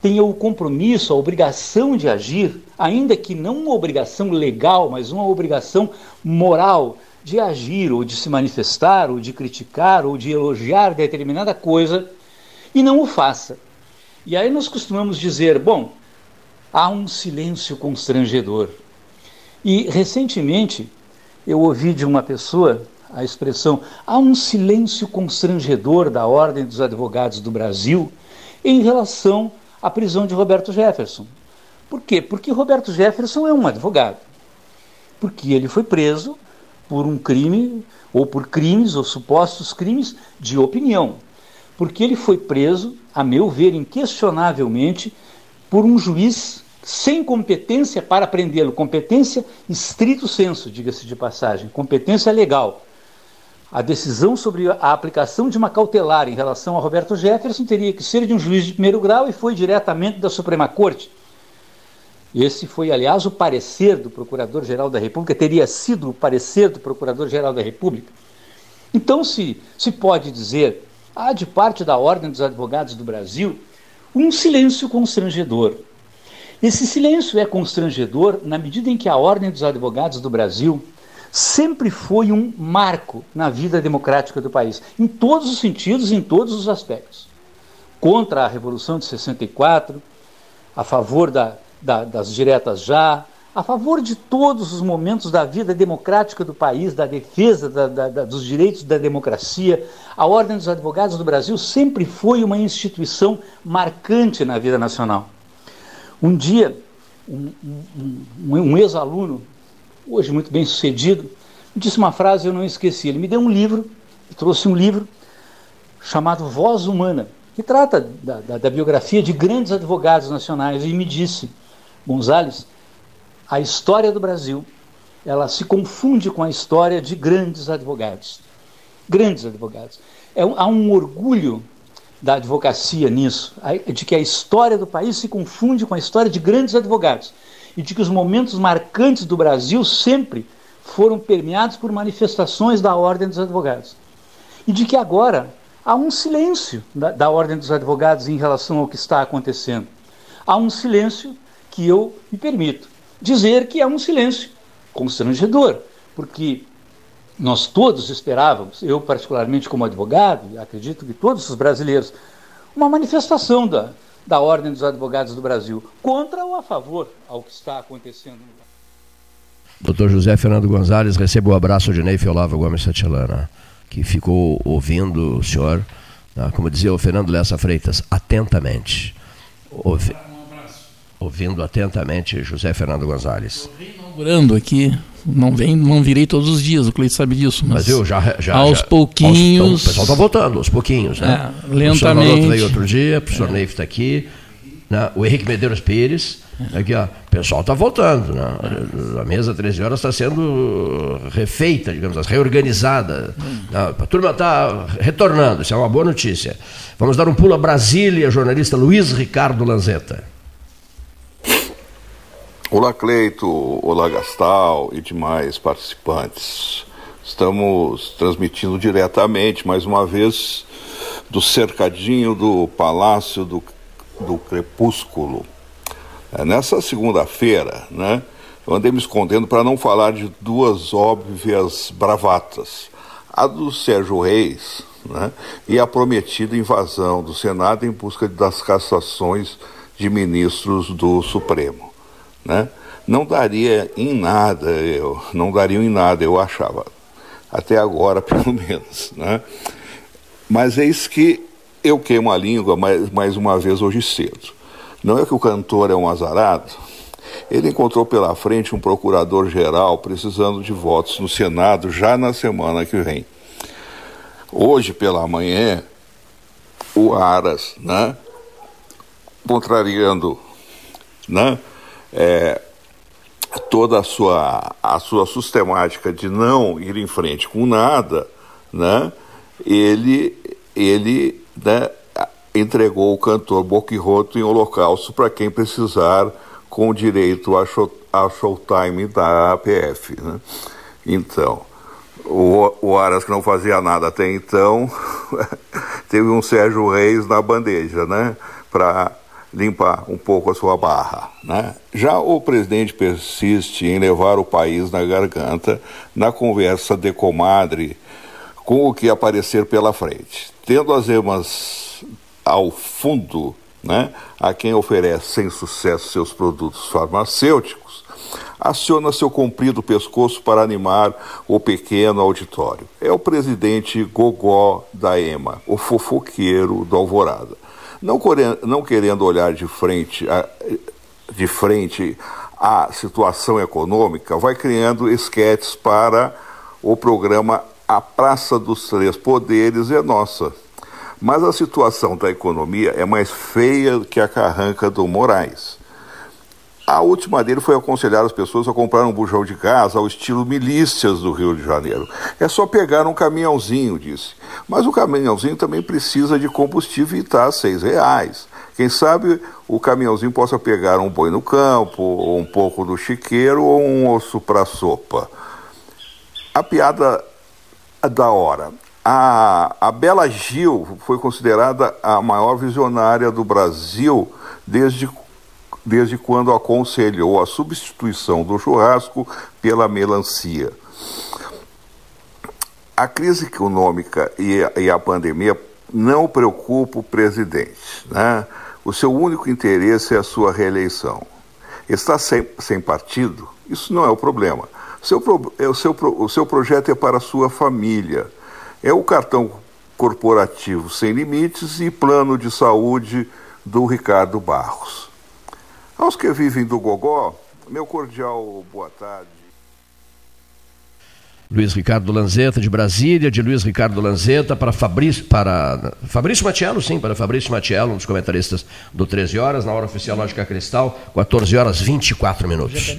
tenha o compromisso, a obrigação de agir, ainda que não uma obrigação legal, mas uma obrigação moral de agir, ou de se manifestar, ou de criticar, ou de elogiar determinada coisa, e não o faça. E aí nós costumamos dizer, bom, há um silêncio constrangedor. E recentemente eu ouvi de uma pessoa a expressão há um silêncio constrangedor da Ordem dos Advogados do Brasil em relação à prisão de Roberto Jefferson. Por quê? Porque Roberto Jefferson é um advogado. Porque ele foi preso por um crime, ou por crimes, ou supostos crimes de opinião. Porque ele foi preso, a meu ver, inquestionavelmente, por um juiz sem competência para prendê-lo, competência estrito senso, diga-se de passagem, competência legal. A decisão sobre a aplicação de uma cautelar em relação a Roberto Jefferson teria que ser de um juiz de primeiro grau e foi diretamente da Suprema Corte. Esse foi, aliás, o parecer do Procurador-Geral da República, teria sido o parecer do Procurador-Geral da República. Então, se, se pode dizer, há de parte da Ordem dos Advogados do Brasil um silêncio constrangedor esse silêncio é constrangedor na medida em que a Ordem dos Advogados do Brasil sempre foi um marco na vida democrática do país, em todos os sentidos, em todos os aspectos. Contra a Revolução de 64, a favor da, da, das diretas já, a favor de todos os momentos da vida democrática do país, da defesa da, da, dos direitos da democracia, a Ordem dos Advogados do Brasil sempre foi uma instituição marcante na vida nacional. Um dia, um, um, um ex-aluno, hoje muito bem sucedido, disse uma frase eu não esqueci. Ele me deu um livro, trouxe um livro chamado Voz Humana, que trata da, da, da biografia de grandes advogados nacionais, e me disse, Gonzales, a história do Brasil, ela se confunde com a história de grandes advogados. Grandes advogados. É, há um orgulho da advocacia nisso, de que a história do país se confunde com a história de grandes advogados e de que os momentos marcantes do Brasil sempre foram permeados por manifestações da Ordem dos Advogados. E de que agora há um silêncio da, da Ordem dos Advogados em relação ao que está acontecendo. Há um silêncio que eu me permito dizer que é um silêncio constrangedor, porque nós todos esperávamos, eu particularmente como advogado, acredito que todos os brasileiros, uma manifestação da, da Ordem dos Advogados do Brasil, contra ou a favor ao que está acontecendo. Doutor José Fernando Gonzalez, receba o abraço de Neif Olavo Gomes Santilana, que ficou ouvindo o senhor, né, como dizia o Fernando Lessa Freitas, atentamente. Ouvi, ouvindo atentamente José Fernando Gonzalez. Inaugurando aqui não vem, não virei todos os dias, o Cleiton sabe disso. Mas, mas eu já, já aos já, pouquinhos. Aos, o pessoal está voltando, aos pouquinhos, né? É, lentamente. O veio outro dia, o professor é. Neif está aqui, né? o Henrique Medeiros Pires. É. Aqui, ó, o pessoal está voltando. Né? A mesa 13 horas está sendo refeita, digamos assim, reorganizada. É. Né? A turma está retornando, isso é uma boa notícia. Vamos dar um pulo a Brasília, jornalista Luiz Ricardo Lanzetta. Olá, Cleito, olá, Gastal e demais participantes. Estamos transmitindo diretamente, mais uma vez, do cercadinho do Palácio do, do Crepúsculo. É, nessa segunda-feira, né, eu andei me escondendo para não falar de duas óbvias bravatas. A do Sérgio Reis né, e a prometida invasão do Senado em busca das cassações de ministros do Supremo né? Não daria em nada, eu não daria em nada, eu achava, até agora pelo menos, né? Mas eis que eu queimo a língua mais, mais uma vez hoje cedo. Não é que o cantor é um azarado? Ele encontrou pela frente um procurador-geral precisando de votos no Senado já na semana que vem. Hoje pela manhã, o Aras, né? contrariando né? É, toda a sua, a sua sistemática de não ir em frente com nada, né? ele, ele né, entregou o cantor Boquiroto em holocausto para quem precisar com direito a, show, a showtime da APF. Né? Então, o, o Aras que não fazia nada até então, teve um Sérgio Reis na bandeja, né? Para limpar um pouco a sua barra. Né? Já o presidente persiste em levar o país na garganta na conversa de comadre com o que aparecer pela frente, tendo as emas ao fundo né, a quem oferece sem sucesso seus produtos farmacêuticos, aciona seu comprido pescoço para animar o pequeno auditório. É o presidente Gogó da EMA, o fofoqueiro do Alvorada. Não, não querendo olhar de frente, a, de frente à situação econômica, vai criando esquetes para o programa A Praça dos Três Poderes é Nossa. Mas a situação da economia é mais feia que a carranca do Moraes. A última dele foi aconselhar as pessoas a comprar um bujão de gás ao estilo milícias do Rio de Janeiro. É só pegar um caminhãozinho, disse. Mas o caminhãozinho também precisa de combustível e está a seis reais. Quem sabe o caminhãozinho possa pegar um boi no campo, ou um pouco do chiqueiro, ou um osso para sopa. A piada da hora. A, a Bela Gil foi considerada a maior visionária do Brasil desde desde quando aconselhou a substituição do churrasco pela melancia. A crise econômica e a, pandemia não preocupa o presidente. Né? O seu único interesse é a sua reeleição. Está sem, sem partido? Isso não é o problema. Seu, é o, seu, o seu projeto é para a sua família. É o cartão corporativo sem limites e plano de saúde do Ricardo Barros. Aos que vivem do Gogó, meu cordial boa tarde. Luiz Ricardo Lanzetta de Brasília, de Luiz Ricardo Lanzetta para Fabrício, para Fabrício Matiello, sim, para Fabrício Matiello, um dos comentaristas do 13 horas, na hora oficial Lógica Cristal, 14 horas 24 minutos.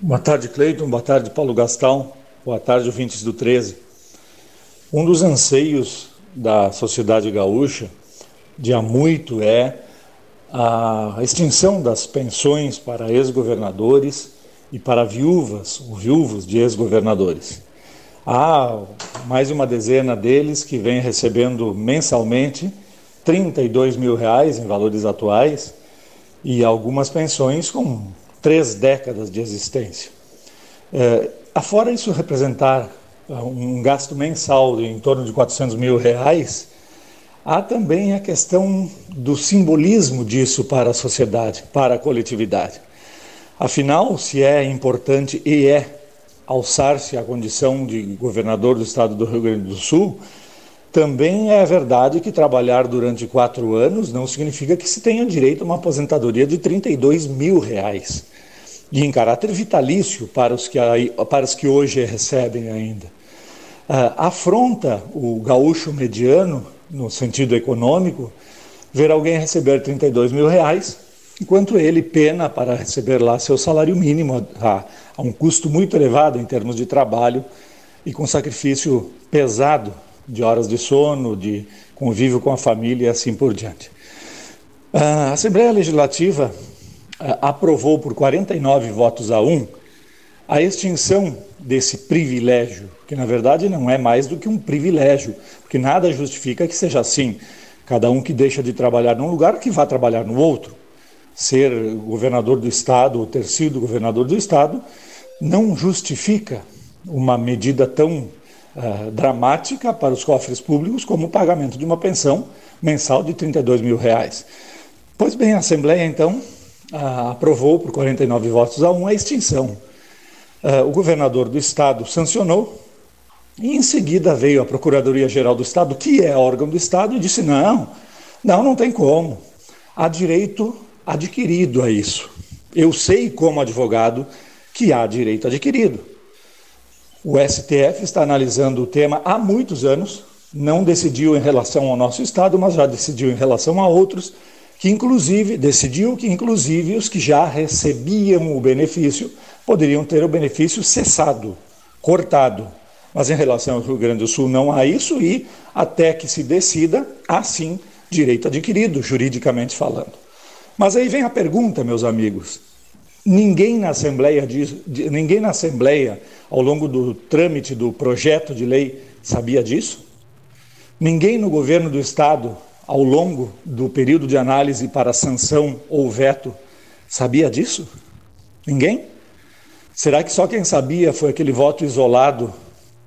Boa tarde, Cleiton, boa tarde, Paulo Gastão, boa tarde, ouvintes do 13. Um dos anseios da sociedade gaúcha de há muito é a extinção das pensões para ex-governadores e para viúvas ou viúvos de ex-governadores. Há mais uma dezena deles que vem recebendo mensalmente 32 mil reais em valores atuais e algumas pensões com três décadas de existência. É, afora isso representar um gasto mensal de em torno de 400 mil reais, Há também a questão do simbolismo disso para a sociedade, para a coletividade. Afinal, se é importante e é alçar-se à condição de governador do estado do Rio Grande do Sul, também é verdade que trabalhar durante quatro anos não significa que se tenha direito a uma aposentadoria de 32 mil reais. E em caráter vitalício para os que, para os que hoje recebem ainda. Uh, afronta o gaúcho mediano no sentido econômico, ver alguém receber 32 mil reais, enquanto ele pena para receber lá seu salário mínimo a, a um custo muito elevado em termos de trabalho e com sacrifício pesado de horas de sono, de convívio com a família e assim por diante. A Assembleia Legislativa aprovou por 49 votos a 1 a extinção desse privilégio, que na verdade não é mais do que um privilégio, porque nada justifica que seja assim. Cada um que deixa de trabalhar num lugar que vá trabalhar no outro. Ser governador do estado ou ter sido governador do estado não justifica uma medida tão uh, dramática para os cofres públicos como o pagamento de uma pensão mensal de 32 mil reais. Pois bem, a Assembleia então uh, aprovou por 49 votos a 1 a extinção Uh, o governador do estado sancionou, e em seguida veio a Procuradoria-Geral do Estado, que é órgão do Estado, e disse: não, não, não tem como. Há direito adquirido a isso. Eu sei, como advogado, que há direito adquirido. O STF está analisando o tema há muitos anos, Não decidiu em relação ao nosso Estado, mas já decidiu em relação a outros, que inclusive decidiu que inclusive os que já recebiam o benefício poderiam ter o benefício cessado, cortado. Mas em relação ao Rio Grande do Sul não há isso e até que se decida, há sim direito adquirido, juridicamente falando. Mas aí vem a pergunta, meus amigos. Ninguém na Assembleia, diz, ninguém na Assembleia, ao longo do trâmite do projeto de lei, sabia disso? Ninguém no governo do Estado, ao longo do período de análise para sanção ou veto, sabia disso? Ninguém? Será que só quem sabia foi aquele voto isolado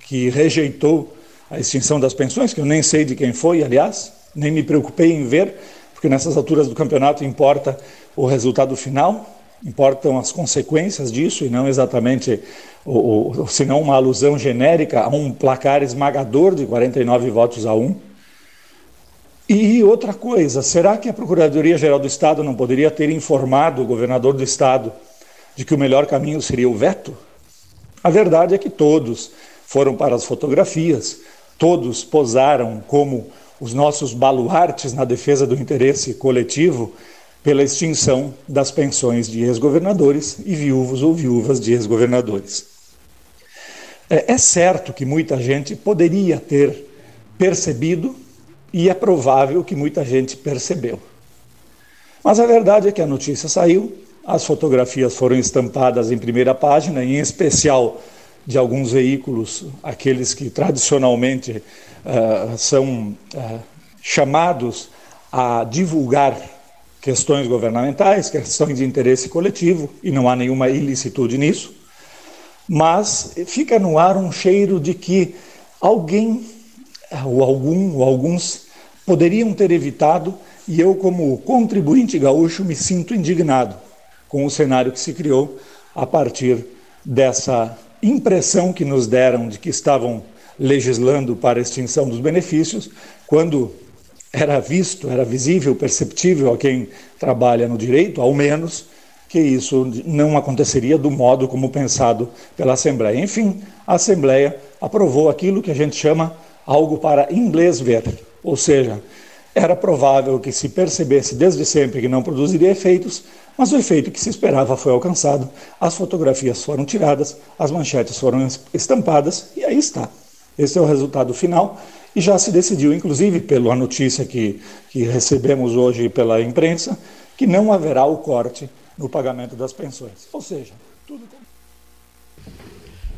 que rejeitou a extinção das pensões, que eu nem sei de quem foi, aliás, nem me preocupei em ver, porque nessas alturas do campeonato importa o resultado final, importam as consequências disso e não exatamente, o, o, se não uma alusão genérica a um placar esmagador de 49 votos a 1. E outra coisa, será que a Procuradoria-Geral do Estado não poderia ter informado o governador do Estado de que o melhor caminho seria o veto? A verdade é que todos foram para as fotografias, todos posaram como os nossos baluartes na defesa do interesse coletivo pela extinção das pensões de ex-governadores e viúvos ou viúvas de ex-governadores. É, é certo que muita gente poderia ter percebido e é provável que muita gente percebeu. Mas a verdade é que a notícia saiu, as fotografias foram estampadas em primeira página, em especial de alguns veículos, aqueles que tradicionalmente uh, são uh, chamados a divulgar questões governamentais, questões de interesse coletivo, e não há nenhuma ilicitude nisso, mas fica no ar um cheiro de que alguém, ou algum, ou alguns, poderiam ter evitado, e eu, como contribuinte gaúcho, me sinto indignado com o cenário que se criou a partir dessa impressão que nos deram de que estavam legislando para a extinção dos benefícios, quando era visto, era visível, perceptível a quem trabalha no direito, ao menos, que isso não aconteceria do modo como pensado pela Assembleia. Enfim, a Assembleia aprovou aquilo que a gente chama algo para inglês ver, ou seja, era provável que se percebesse desde sempre que não produziria efeitos, mas o efeito que se esperava foi alcançado, as fotografias foram tiradas, as manchetes foram estampadas e aí está. Esse é o resultado final e já se decidiu, inclusive pela notícia que, que recebemos hoje pela imprensa, que não haverá o corte no pagamento das pensões. Ou seja, tudo.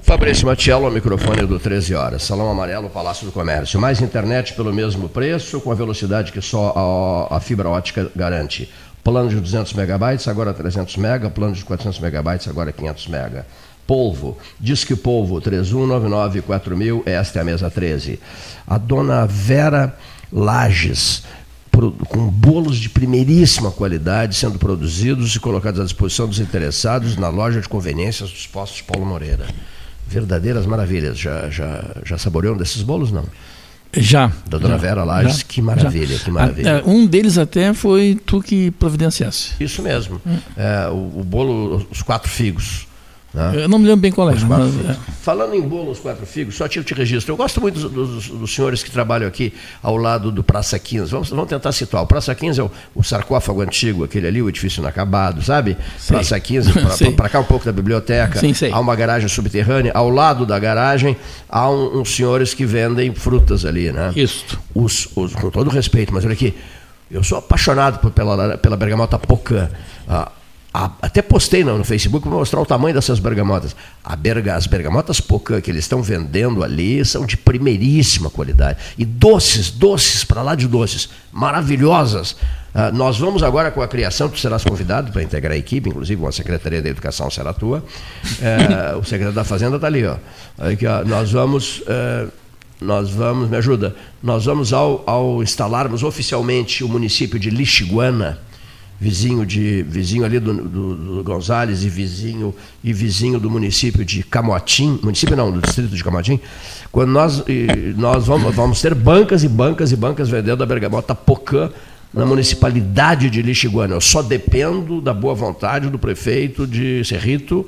Fabrício Matiello, ao microfone do 13 horas. Salão Amarelo, Palácio do Comércio. Mais internet pelo mesmo preço, com a velocidade que só a, a fibra ótica garante. Plano de 200 megabytes, agora 300 mega. Plano de 400 megabytes, agora 500 mega. Polvo, Disque Polvo 31994000, esta é a mesa 13. A dona Vera Lages, com bolos de primeiríssima qualidade sendo produzidos e colocados à disposição dos interessados na loja de conveniências dos postos Paulo Moreira. Verdadeiras maravilhas. Já, já, já saboreou um desses bolos, não? Já. Da dona já, Vera Lages, já, que maravilha, já. que maravilha. É, um deles até foi tu que providenciasse. Isso mesmo. Hum. É, o, o bolo, os quatro figos né? Eu não me lembro bem qual é. Mas, é. Falando em bolo, os quatro figos, só tiro de registro. Eu gosto muito dos, dos, dos, senhores que trabalham aqui ao lado do Praça 15. Vamos, vamos tentar situar. O Praça 15 é o, o, sarcófago antigo, aquele ali, o edifício inacabado, sabe? Sei. Praça 15, para cá um pouco da biblioteca. Sim, sei. Há uma garagem subterrânea. Ao lado da garagem, há um, uns senhores que vendem frutas ali, né? Isso. Os, os, com todo respeito, mas olha aqui. Eu sou apaixonado pela, pela bergamota pocã. Ah, a, até postei no, Facebook para mostrar o tamanho dessas bergamotas. Berga, as bergamotas Pocã que eles estão vendendo ali são de primeiríssima qualidade. E doces, doces, para lá de doces, maravilhosas. Uh, nós vamos agora com a criação, tu serás convidado para integrar a equipe, inclusive a Secretaria da Educação será tua. Uh, o secretário da Fazenda está ali, ó. Aqui, ó. Nós vamos. Uh, nós vamos, me ajuda, nós vamos ao, ao instalarmos oficialmente o município de Lixiguana, vizinho de vizinho ali do, do, do, Gonzales e vizinho e vizinho do município de Camotim, município não, do distrito de Camotim, quando nós nós vamos, vamos ter bancas e bancas e bancas vendendo a bergamota Pocã na municipalidade de Lixiguana. Eu só dependo da boa vontade do prefeito de Cerrito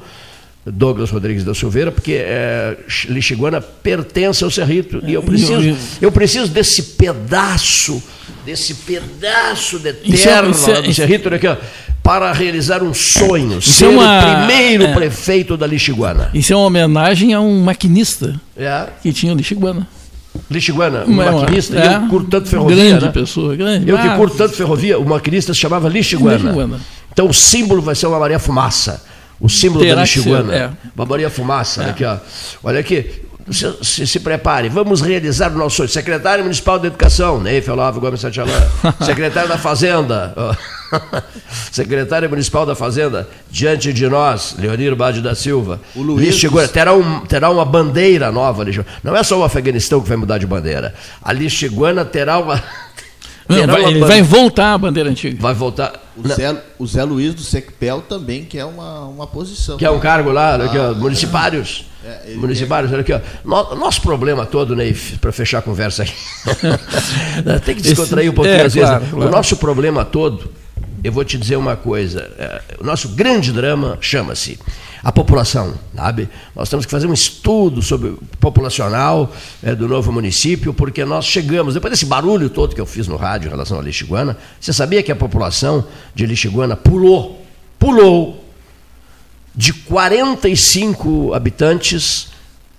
Douglas Rodrigues da Silveira, porque é, Lixiguana pertence ao Cerrito. E eu preciso, eu preciso desse pedaço, desse pedaço de terra isso é, do Cerrito aqui, ó, para realizar um sonho, isso ser é uma, o primeiro é, prefeito da Lixiguana. Isso é uma homenagem a um maquinista é. que tinha Lixiguana. Lixiguana, um maquinista, é, eu curto tanto ferrovia. Grande né? pessoa, grande. Eu que ah, curto tanto ferrovia, o maquinista se chamava Lixiguana. Lixiguana. Então o símbolo vai ser uma Maria Fumaça o símbolo Terá da Lixiguana. É. Babaria Fumaça, é. aqui, ó. Olha aqui, se, se, se, prepare, vamos realizar o nosso sonho. Secretário Municipal da Educação, Neif Olavo Gomes Santialã. Secretário da Fazenda, Secretário Municipal da Fazenda, diante de nós, Leonir Bade da Silva. O Luiz terá, um, terá uma bandeira nova. Não é só o Afeganistão que vai mudar de bandeira. A Lixiguana terá uma. Não, vai, ele vai voltar a bandeira antiga. Vai voltar. O Zé, o Zé Luiz do Secpel também, que é uma, uma posição. Que é um cargo lá, ah, aqui, ó, municipários. É, municipários, olha aqui, ó. Nosso problema todo, Neif, para fechar a conversa aqui. Tem que descontrair um pouquinho é, às claro, vezes. Claro. O nosso problema todo, eu vou te dizer uma coisa. É, o nosso grande drama chama-se a população, sabe? Nós temos que fazer um estudo sobre populacional é, do novo município, porque nós chegamos, depois desse barulho todo que eu fiz no rádio em relação a Lixiguana, você sabia que a população de Lixiguana pulou, pulou de 45 habitantes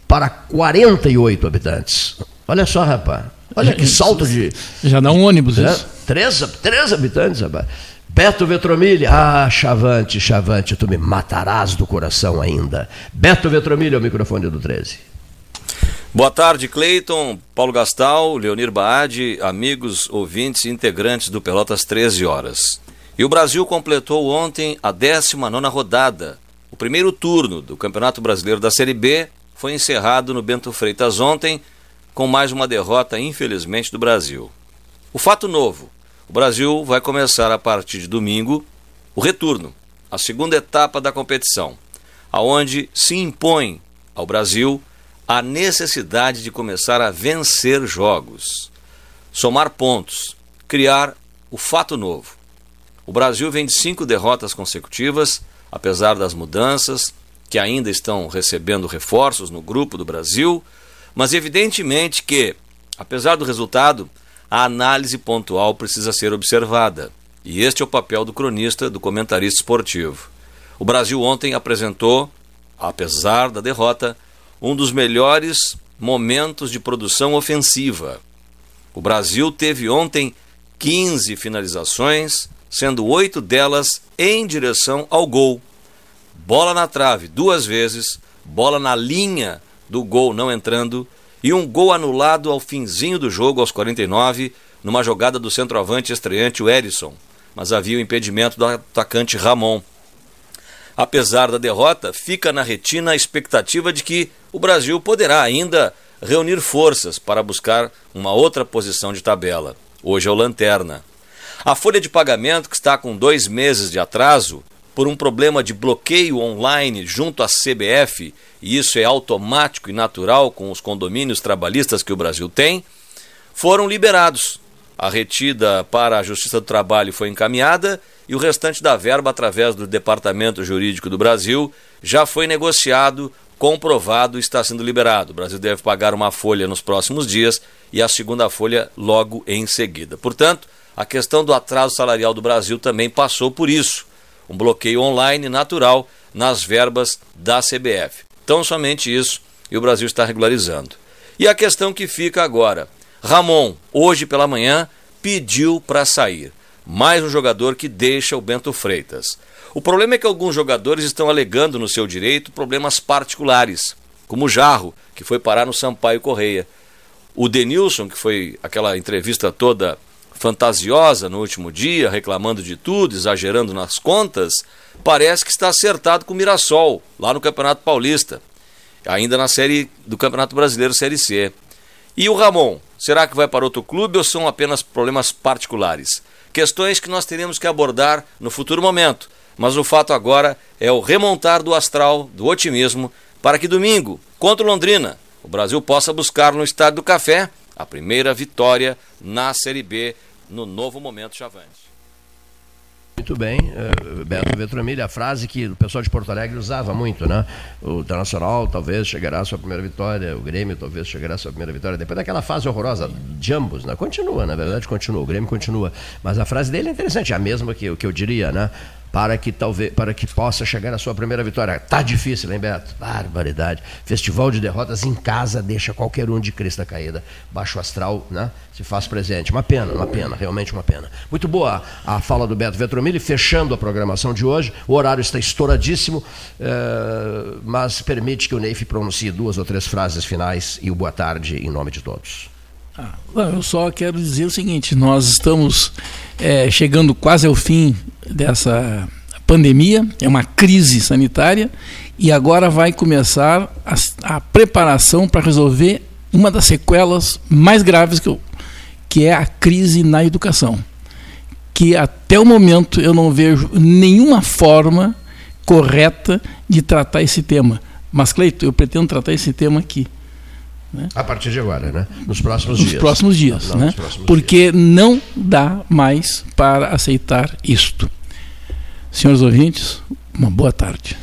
para 48 habitantes. Olha só, rapaz. Olha que salto de. Já dá um ônibus, é, isso. Três, três habitantes, rapaz. Beto Vetromilha, ah, Chavante, Chavante, tu me matarás do coração ainda. Beto Vetromilha, o microfone do 13. Boa tarde, Cleiton, Paulo Gastal, Leonir Baade, amigos, ouvintes e integrantes do Pelotas 13 horas. E o Brasil completou ontem a 19 rodada. O primeiro turno do Campeonato Brasileiro da Série B foi encerrado no Bento Freitas ontem, com mais uma derrota, infelizmente, do Brasil. O fato novo o Brasil vai começar a partir de domingo o retorno, a segunda etapa da competição, aonde se impõe ao Brasil a necessidade de começar a vencer jogos, somar pontos, criar o fato novo. O Brasil vem de cinco derrotas consecutivas, apesar das mudanças, que ainda estão recebendo reforços no grupo do Brasil, mas evidentemente que, apesar do resultado, a análise pontual precisa ser observada. E este é o papel do cronista, do comentarista esportivo. O Brasil ontem apresentou, apesar da derrota, um dos melhores momentos de produção ofensiva. O Brasil teve ontem 15 finalizações, sendo oito delas em direção ao gol. Bola na trave duas vezes, bola na linha do gol não entrando e um gol anulado ao finzinho do jogo, aos 49, numa jogada do centroavante estreante, o Erisson, mas havia o impedimento do atacante Ramon. Apesar da derrota, fica na retina a expectativa de que o Brasil poderá ainda reunir forças para buscar uma outra posição de tabela. Hoje é o Lanterna. A folha de pagamento, que está com dois meses de atraso, por um problema de bloqueio online junto à CBF, e isso é automático e natural com os condomínios trabalhistas que o Brasil tem, foram liberados. A retida para a Justiça do Trabalho foi encaminhada e o restante da verba, através do Departamento Jurídico do Brasil, já foi negociado, comprovado e está sendo liberado. O Brasil deve pagar uma folha nos próximos dias e a segunda folha logo em seguida. Portanto, a questão do atraso salarial do Brasil também passou por isso um bloqueio online natural nas verbas da CBF. Então, somente isso e o Brasil está regularizando. E a questão que fica agora: Ramon, hoje pela manhã, pediu para sair. Mais um jogador que deixa o Bento Freitas. O problema é que alguns jogadores estão alegando no seu direito problemas particulares, como o Jarro, que foi parar no Sampaio Correia. O Denilson, que foi aquela entrevista toda fantasiosa no último dia, reclamando de tudo, exagerando nas contas, parece que está acertado com o Mirassol, lá no Campeonato Paulista, ainda na série do Campeonato Brasileiro Série C. E o Ramon, será que vai para outro clube ou são apenas problemas particulares? Questões que nós teremos que abordar no futuro momento, mas o fato agora é o remontar do astral, do otimismo, para que domingo, contra Londrina, o Brasil possa buscar no Estádio do Café a primeira vitória na Série B no novo momento Chavante. Muito bem, uh, Beto Vetromilha, a frase que o pessoal de Porto Alegre usava muito, né? O Internacional talvez chegará à sua primeira vitória, o Grêmio talvez chegará à sua primeira vitória, depois daquela fase horrorosa de ambos, né? Continua, na verdade, continua, o Grêmio continua. Mas a frase dele é interessante, é a mesma que, que eu diria, né? Para que talvez para que possa chegar à sua primeira vitória. Tá difícil, hein, Beto? Barbaridade. Festival de derrotas em casa deixa qualquer um de crista caída. Baixo astral, né? Se faz presente. Uma pena, uma pena, realmente uma pena. Muito boa a fala do Beto Vetromilli, fechando a programação de hoje. O horário está estouradíssimo, eh, mas permite que o Neif pronuncie duas ou três frases finais e o boa tarde em nome de todos. Ah, eu só quero dizer o seguinte: nós estamos é, chegando quase ao fim dessa pandemia, é uma crise sanitária, e agora vai começar a, a preparação para resolver uma das sequelas mais graves que, eu, que é a crise na educação. Que até o momento eu não vejo nenhuma forma correta de tratar esse tema. Mas, Cleito, eu pretendo tratar esse tema aqui. Né? A partir de agora, né? Nos próximos nos dias. Próximos dias não, né? Nos próximos Porque dias. Porque não dá mais para aceitar isto. Senhores ouvintes, uma boa tarde.